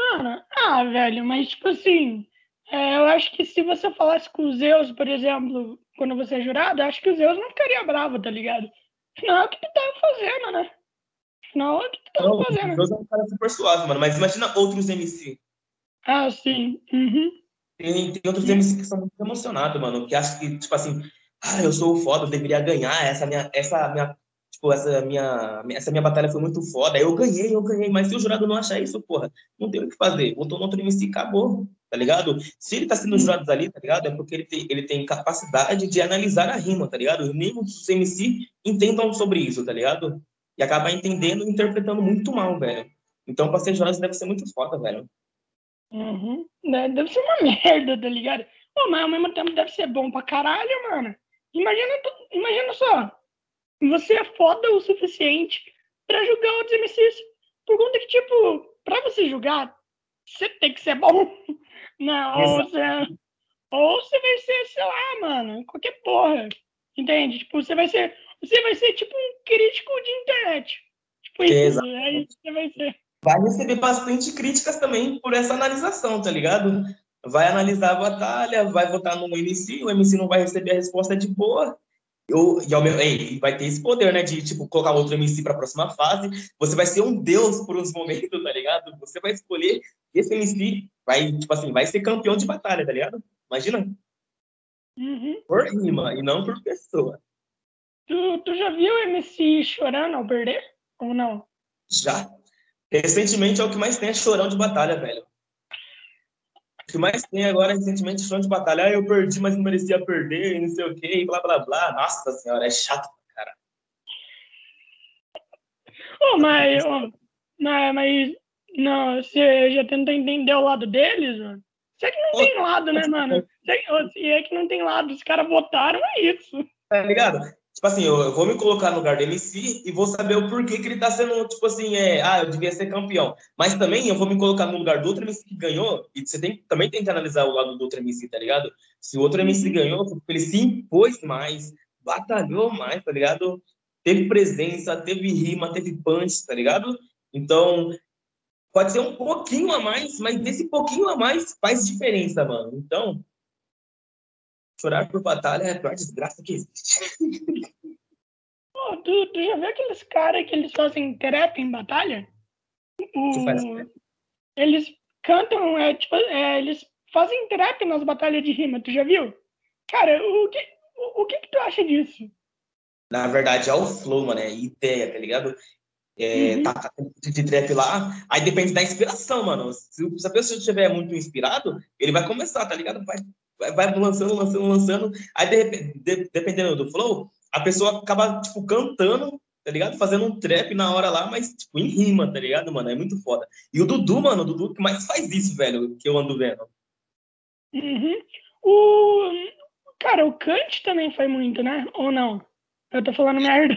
Mano, ah, velho, mas tipo assim, é, eu acho que se você falasse com o Zeus, por exemplo, quando você é jurado, eu acho que o Zeus não ficaria bravo, tá ligado? Afinal, é o que tu tava fazendo, né? Afinal, é o que tu tava Não, fazendo. o Zeus é um cara super suave, mano. Mas imagina outros MC. Ah, sim. Uhum. Tem, tem outros MC que são muito emocionados, mano. Que acham que, tipo assim, ah, eu sou foda, eu deveria ganhar. Essa minha, essa minha, tipo, essa minha, essa minha batalha foi muito foda. Eu ganhei, eu ganhei. Mas se o jurado não achar isso, porra, não tem o que fazer. Botou no outro MC e acabou, tá ligado? Se ele tá sendo jurado ali, tá ligado? É porque ele tem, ele tem capacidade de analisar a rima, tá ligado? Nem os MC entendam sobre isso, tá ligado? E acaba entendendo e interpretando muito mal, velho. Então, pra ser jurado, deve ser muito foda, velho. Uhum. Né, Deve ser uma merda, tá ligado? Pô, mas ao mesmo tempo deve ser bom pra caralho, mano. Imagina, imagina só. Você é foda o suficiente pra julgar outros MCs. Por conta que, tipo, pra você julgar, você tem que ser bom. Não, ou Exato. você, ou você vai ser, sei lá, mano, qualquer porra. Entende? Tipo, você vai ser. Você vai ser tipo um crítico de internet. Tipo isso. É isso que você vai ser. Vai receber bastante críticas também por essa analisação, tá ligado? Vai analisar a batalha, vai votar no MC, o MC não vai receber a resposta de boa. Eu, e, meu, ei, vai ter esse poder, né, de tipo colocar outro MC para a próxima fase. Você vai ser um deus por uns momentos, tá ligado? Você vai escolher esse MC, vai tipo assim, vai ser campeão de batalha, tá ligado? Imagina, Uhum. por rima e não por pessoa. Tu, tu já viu o MC chorando ao perder? Ou não? Já. Recentemente é o que mais tem é chorão de batalha, velho. O que mais tem agora recentemente é chorão de batalha. Ah, eu perdi, mas não merecia perder, e não sei o quê, e blá blá blá. Nossa senhora, é chato, cara. Ô, mas, ô, mas, mas, não, você já tenta entender o lado deles, mano? Você é que não Ô, tem lado, né, mano? Você, é que não tem lado, os caras votaram, é isso. Tá ligado? Tipo assim, eu, eu vou me colocar no lugar do MC e vou saber o porquê que ele tá sendo, tipo assim, é, ah, eu devia ser campeão. Mas também eu vou me colocar no lugar do outro MC que ganhou, e você tem, também tem que analisar o lado do outro MC, tá ligado? Se o outro MC ganhou, foi porque ele se impôs mais, batalhou mais, tá ligado? Teve presença, teve rima, teve punch, tá ligado? Então, pode ser um pouquinho a mais, mas desse pouquinho a mais faz diferença, mano. Então, chorar por batalha é a pior desgraça que existe. Pô, tu, tu já viu aqueles caras que eles fazem trap em batalha? O- faz eles cantam, é, tipo, é, eles fazem trap nas batalhas de rima, tu já viu? Cara, o que, o, o que que tu acha disso? Na verdade, é o flow, mano, é ideia, tá ligado? É, Uhum. tá, tá de trap lá, aí depende da inspiração, mano. Se, se a pessoa estiver muito inspirado, ele vai começar, tá ligado? Vai, vai, lançando, lançando, lançando. Aí, de, repe- de- dependendo do flow, a pessoa acaba, tipo, cantando, tá ligado? Fazendo um trap na hora lá, mas, tipo, em rima, tá ligado, mano? É muito foda. E o Dudu, mano, o Dudu que mais faz isso, velho, que eu ando vendo. Uhum. O, cara, o Kant também foi muito, né? Ou não? Eu tô falando merda.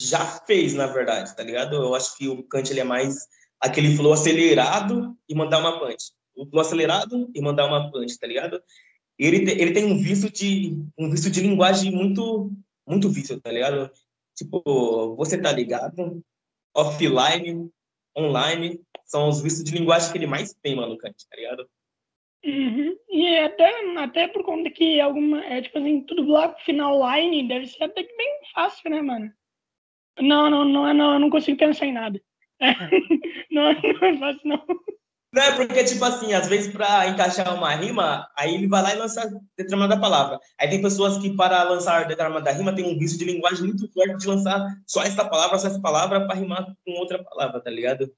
já fez, na verdade, tá ligado? Eu acho que o Kant ele é mais aquele flow acelerado e mandar uma punch. O acelerado e mandar uma punch, tá ligado? Ele, te- ele tem um vício de um vício de linguagem muito muito vício, tá ligado? Tipo, você tá ligado? Offline, online, são os vícios de linguagem que ele mais tem, mano, Kant, tá ligado? Uhum. E até, até por conta que alguma. É tipo assim, tudo bloco final line deve ser até que bem fácil, né, mano? Não, não, não, é- não eu não consigo pensar em nada. É, não, não é fácil, não. Não é porque, tipo assim, às vezes para encaixar uma rima, aí ele vai lá e lança determinada palavra. Aí tem pessoas que, para lançar determinada rima, tem um vício de linguagem muito forte de lançar só essa palavra, só essa palavra, para rimar com outra palavra, tá ligado?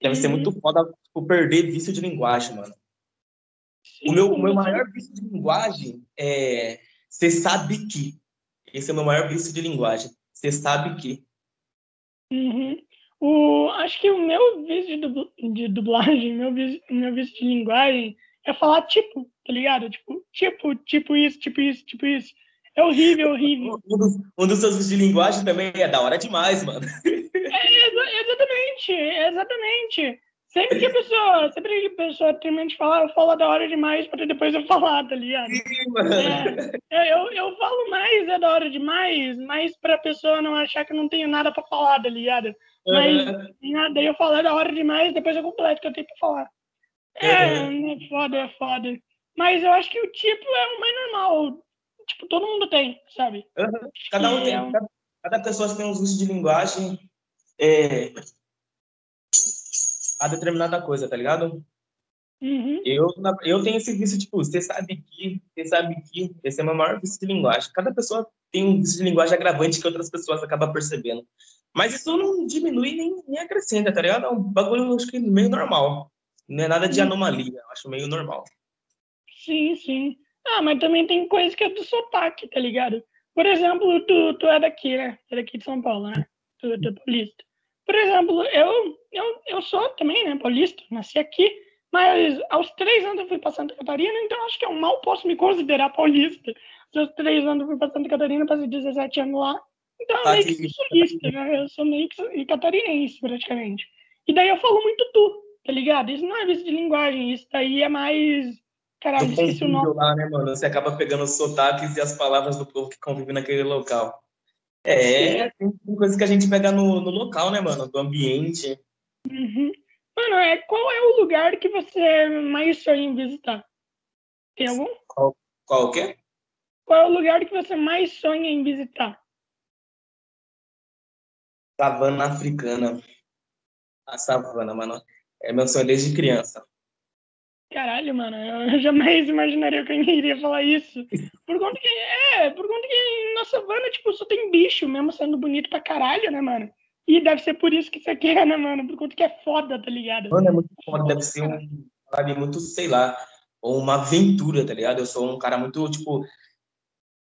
Deve ser muito foda tipo, perder vício de linguagem, mano. O meu, o meu maior vício de linguagem é você sabe que. Esse é o meu maior vício de linguagem. Você sabe que. Uhum. O, acho que o meu vício de, dubl- de dublagem, meu vício, meu vício de linguagem é falar tipo, tá ligado? Tipo, tipo, tipo isso, tipo isso, tipo isso. É horrível, horrível. Um dos, um dos seus vícios de linguagem também é da hora demais, mano. É, exa- exatamente, exatamente. Sempre que a pessoa, sempre que a pessoa termina de falar, eu falo da hora demais pra depois eu falar, tá ligado? Sim, mano. É, eu, eu falo mais, é da hora demais, mas pra pessoa não achar que eu não tenho nada pra falar, tá ligado? Mas uhum. daí eu falo, é da hora demais, depois eu completo que eu tenho pra falar. É, uhum. é foda, é foda. Mas eu acho que o tipo é o mais normal. Tipo, todo mundo tem, sabe? Uhum. Cada um tem. É um... Cada, cada, pessoa tem um uso de linguagem é, a determinada coisa, tá ligado? Uhum. Eu, eu tenho esse vício, tipo, você sabe que, você sabe que, esse é o meu maior vício de linguagem. Cada pessoa tem um vício de linguagem agravante que outras pessoas acabam percebendo. Mas isso não diminui nem, nem acrescenta, tá ligado? É um bagulho, acho que meio normal. Não é nada de anomalia, eu acho meio normal. Sim, sim. Ah, mas também tem coisa que é do sotaque, tá ligado? Por exemplo, tu, tu é daqui, né? Tu é daqui de São Paulo, né? Tu, tu é paulista. Por exemplo, eu, eu, eu sou também, né, paulista, nasci aqui, mas aos três anos eu fui para Santa Catarina, então acho que eu mal posso me considerar paulista. Aos três anos eu fui para Santa Catarina, passei 17 anos lá, então eu meio que sou sulista, né? Eu sou meio que catarinense, praticamente. E daí eu falo muito tu, tá ligado? Isso não é vício de linguagem, isso daí é mais Caralho, esqueci o nome. lá, né, mano? Você acaba pegando os sotaques e as palavras do povo que convive naquele local. É, tem coisas que a gente pega no, no local, né, mano? Do ambiente. Uhum. Mano, é, qual é o lugar que você mais sonha em visitar? Tem algum? Qual, qual o quê? Qual é o lugar que você mais sonha em visitar? Savana africana. A savana, mano. É meu sonho desde criança. Caralho, mano, eu jamais imaginaria que eu iria falar isso. Por conta que, é, por conta que na savana, tipo, só tem bicho, mesmo sendo bonito pra caralho, né, mano? E deve ser por isso que você quer, né, mano? Por conta que é foda, tá ligado? Mano, é muito foda, deve ser um, sabe, muito, sei lá, uma aventura, tá ligado? Eu sou um cara muito, tipo,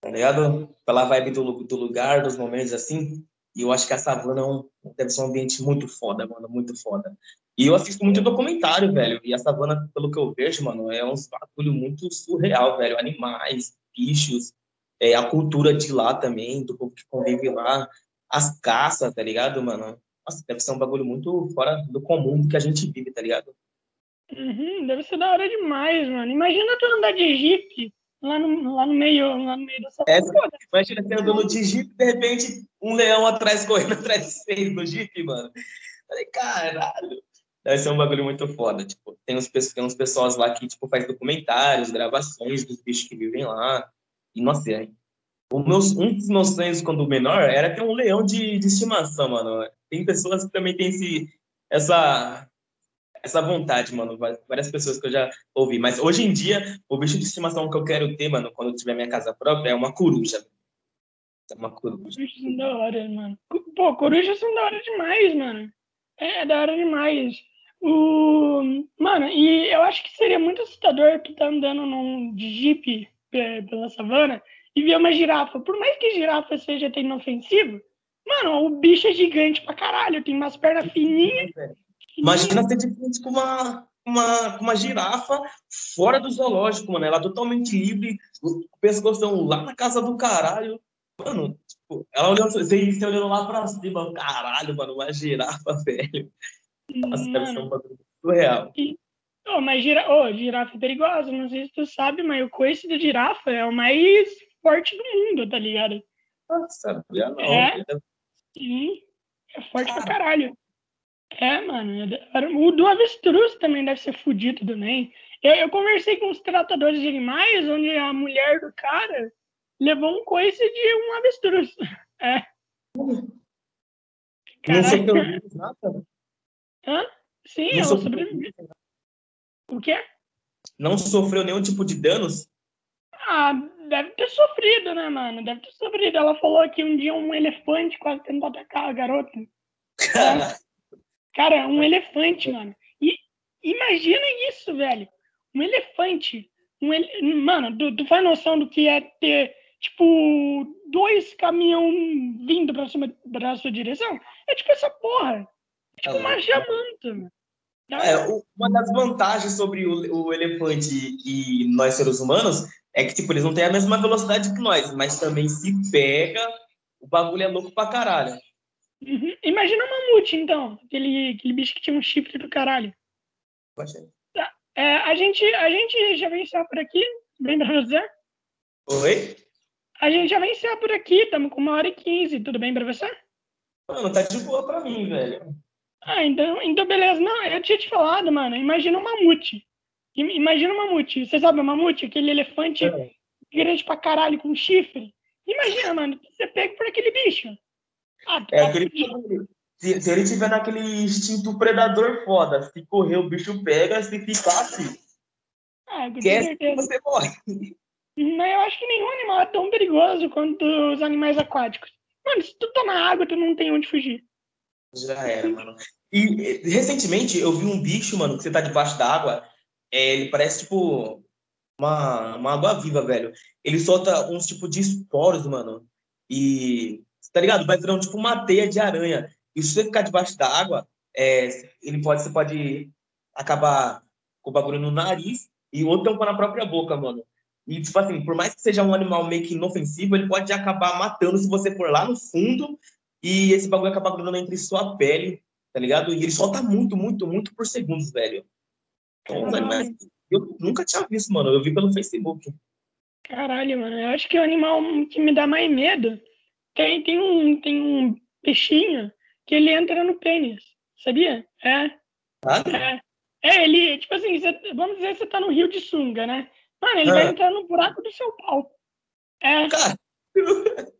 tá ligado? Pela vibe do, do lugar, dos momentos assim. E eu acho que a savana é um, deve ser um ambiente muito foda, mano, muito foda. E eu assisto muito documentário, velho. E a savana, pelo que eu vejo, mano, é um bagulho muito surreal, velho. Animais, bichos, é, a cultura de lá também, do povo que convive lá, as caças, tá ligado, mano? Nossa, deve ser um bagulho muito fora do comum do que a gente vive, tá ligado? Uhum, deve ser da hora demais, mano. Imagina tu andar de jipe lá no, lá no meio, lá no meio da savana. É, imagina você andando de jipe, de repente, um leão atrás correndo atrás de você no jipe, mano. Falei, caralho. Deve ser um bagulho muito foda. Tipo, tem uns, tem uns pessoas lá que, tipo, faz documentários, gravações dos bichos que vivem lá. E, nossa, aí, o meus, um dos meus sonhos quando menor era ter um leão de, de estimação, mano. Tem pessoas que também têm esse, essa, essa vontade, mano. Várias pessoas que eu já ouvi. Mas hoje em dia, o bicho de estimação que eu quero ter, mano, quando eu tiver minha casa própria, é uma coruja. É uma coruja. Corujas são da hora, mano. Pô, corujas são da hora demais, mano. É da hora demais. O... Mano, e eu acho que seria muito assustador tu tá andando num jeep pela savana e ver uma girafa. Por mais que girafa seja até inofensivo, mano, o bicho é gigante pra caralho, tem umas pernas fininhas. Imagina ser de frente com uma, uma, uma girafa fora do zoológico, mano. Ela é totalmente livre, o pescoção lá na casa do caralho. Mano, tipo, ela olhando, você, você olhando lá pra cima, caralho, mano, uma girafa, velho. Nossa, deve ser um bagulho surreal. Oh, mas gira, oh, girafa é perigosa, não sei se tu sabe, mas o coice da girafa é o mais forte do mundo, tá ligado? Nossa, sabia não. É, sim, é forte Cara. pra caralho. É, mano. O do avestruz também deve ser fudido também. Eu, eu conversei com os tratadores de animais, onde a mulher do cara levou um coice de um avestruz. É. Não sofreu nada? Hã? Sim, não ela sobreviveu. O quê? Não sofreu nenhum tipo de danos? Ah, deve ter sofrido, né, mano? Deve ter sofrido. Ela falou que um dia um elefante quase tentou atacar a garota. Cara, Cara um elefante, mano. E imagina isso, velho. Um elefante. Um ele... Mano, tu, tu faz noção do que é ter, tipo, dois caminhão vindo pra, cima, pra sua direção? É tipo essa porra. Tipo uma jamanta. É, uma das vantagens sobre o, o, elefante e nós seres humanos é que, tipo, eles não têm a mesma velocidade que nós, mas também se pega, o bagulho é louco pra caralho. Uhum. Imagina um mamute, então, aquele, aquele bicho que tinha um chifre do caralho. Tá. É, a, gente, a gente já venceu por aqui, bem pra você? Oi? A gente já venceu por aqui, estamos com uma hora e quinze, tudo bem pra você? Mano, tá de boa pra mim, velho. Ah, então, então beleza. Não, eu tinha te falado, mano. Imagina um mamute. Imagina um mamute. Você sabe o mamute? Aquele elefante é. grande pra caralho com chifre. Imagina, mano, você pega por aquele bicho. Ah, é aquele... Se, se, ele tiver naquele instinto predador foda, se correr o bicho pega, se ficar assim. Ah, com certeza. Você morre. Não, eu acho que nenhum animal é tão perigoso quanto os animais aquáticos. Mano, se tu tá na água, tu não tem onde fugir. Já era, mano. E recentemente eu vi um bicho, mano, que você tá debaixo da água. É, ele parece tipo uma, uma água viva, velho. Ele solta uns tipo de esporos, mano. E, tá ligado? Vai virar tipo uma teia de aranha. E se você ficar debaixo da água, é, ele pode, você pode acabar com o bagulho no nariz e outro tampar na própria boca, mano. E, tipo assim, por mais que seja um animal meio que inofensivo, ele pode acabar matando se você for lá no fundo e esse bagulho acabar grudando entre sua pele, tá ligado? E ele solta muito, muito, muito por segundos, velho. Então, animais eu nunca tinha visto, mano. Eu vi pelo Facebook. Caralho, mano. Eu acho que o animal que me dá mais medo tem, tem, um, tem um peixinho que ele entra no pênis. Sabia? É. Ah? É. É, ele, tipo assim, você, vamos dizer que você tá no rio de sunga, né? Mano, ele ah. vai entrar no buraco do seu pau. É. Cara.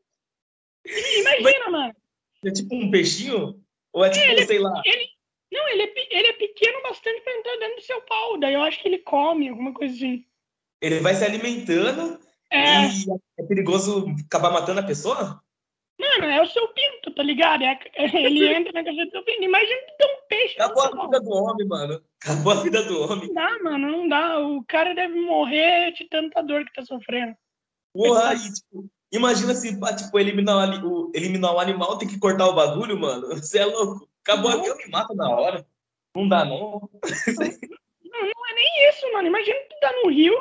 Imagina, mano. É tipo um peixinho? Ou é tipo, é, ele, sei lá? Ele, não, ele é, ele é pequeno bastante para entrar dentro do seu pau. Daí eu acho que ele come, alguma coisa assim. Ele vai se alimentando é. e é perigoso acabar matando a pessoa? Mano, é o seu pinto, tá ligado? É, é, ele entra na cabeça do seu pinto. Imagina tem um peixe. Acabou a vida do homem, mano. Acabou a vida do homem. Não dá, mano, não dá. O cara deve morrer de tanta dor que tá sofrendo. Porra, e, tipo, imagina se tipo, eliminar o, eliminar o animal, tem que cortar o bagulho, mano. Você é louco. Acabou a vida, me mata na hora. Não dá, não. não. Não é nem isso, mano. Imagina tu tá no rio,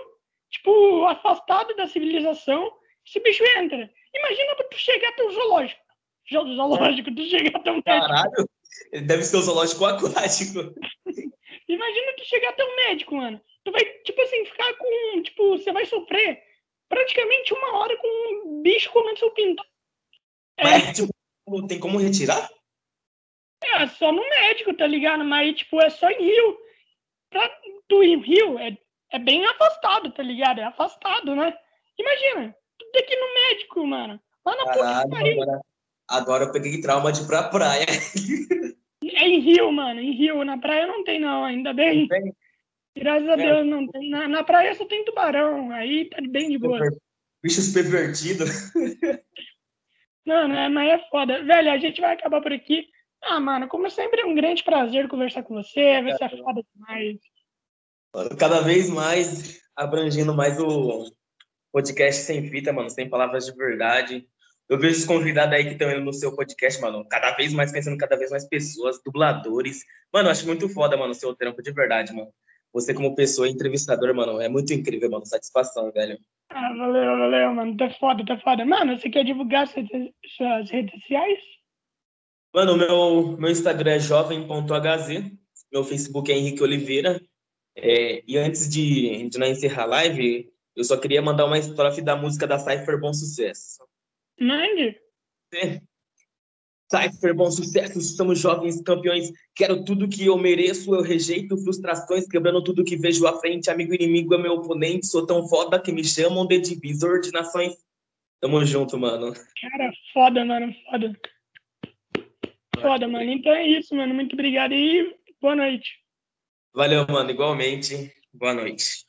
tipo, afastado da civilização, esse bicho entra. Imagina tu chegar até o zoológico. Zoológico, tu chegar até um médico. Caralho, deve ser o zoológico aquático. Imagina tu chegar até um médico, mano. Tu vai, tipo assim, ficar com. Tipo, você vai sofrer praticamente uma hora com um bicho comendo seu pinto. É. Mas, tipo, tem como retirar? É, só no médico, tá ligado? Mas, tipo, é só em Rio. Pra tu ir em Rio, é, é bem afastado, tá ligado? É afastado, né? Imagina, tem que ir no médico, mano. Lá na Caralho, puta agora, agora eu peguei trauma de ir pra praia. É em Rio, mano. Em Rio. Na praia não tem, não. Ainda bem. bem. Graças a é. Deus não tem. Na, na praia só tem tubarão. Aí tá bem de boa. Bichos pervertidos. Não, não é, mas é foda. Velho, a gente vai acabar por aqui. Ah, mano, como sempre, é um grande prazer conversar com você. Vai ser foda demais. Cada vez mais abrangendo mais o podcast sem fita, mano, sem palavras de verdade. Eu vejo os convidados aí que estão indo no seu podcast, mano, cada vez mais pensando cada vez mais pessoas, dubladores. Mano, eu acho muito foda, mano, o seu trampo de verdade, mano. Você como pessoa, entrevistador, mano, é muito incrível, mano. Satisfação, velho. Ah, valeu, valeu, mano. Tá foda, tá foda. Mano, você quer divulgar suas, suas redes sociais? Mano, meu, meu Instagram é jovem.hz, meu Facebook é Henrique Oliveira. É, e antes de, de nós encerrar a live, eu só queria mandar uma estrofe da música da Cypher Bom Sucesso. Mande. É. Cypher, bom sucesso, somos jovens campeões. Quero tudo que eu mereço, eu rejeito frustrações, quebrando tudo que vejo à frente. Amigo inimigo é meu oponente, sou tão foda que me chamam de divisor de nações. Tamo junto, mano. Cara, foda, mano, foda. Foda, mano. Então é isso, mano. Muito obrigado e boa noite. Valeu, mano. Igualmente. Boa noite.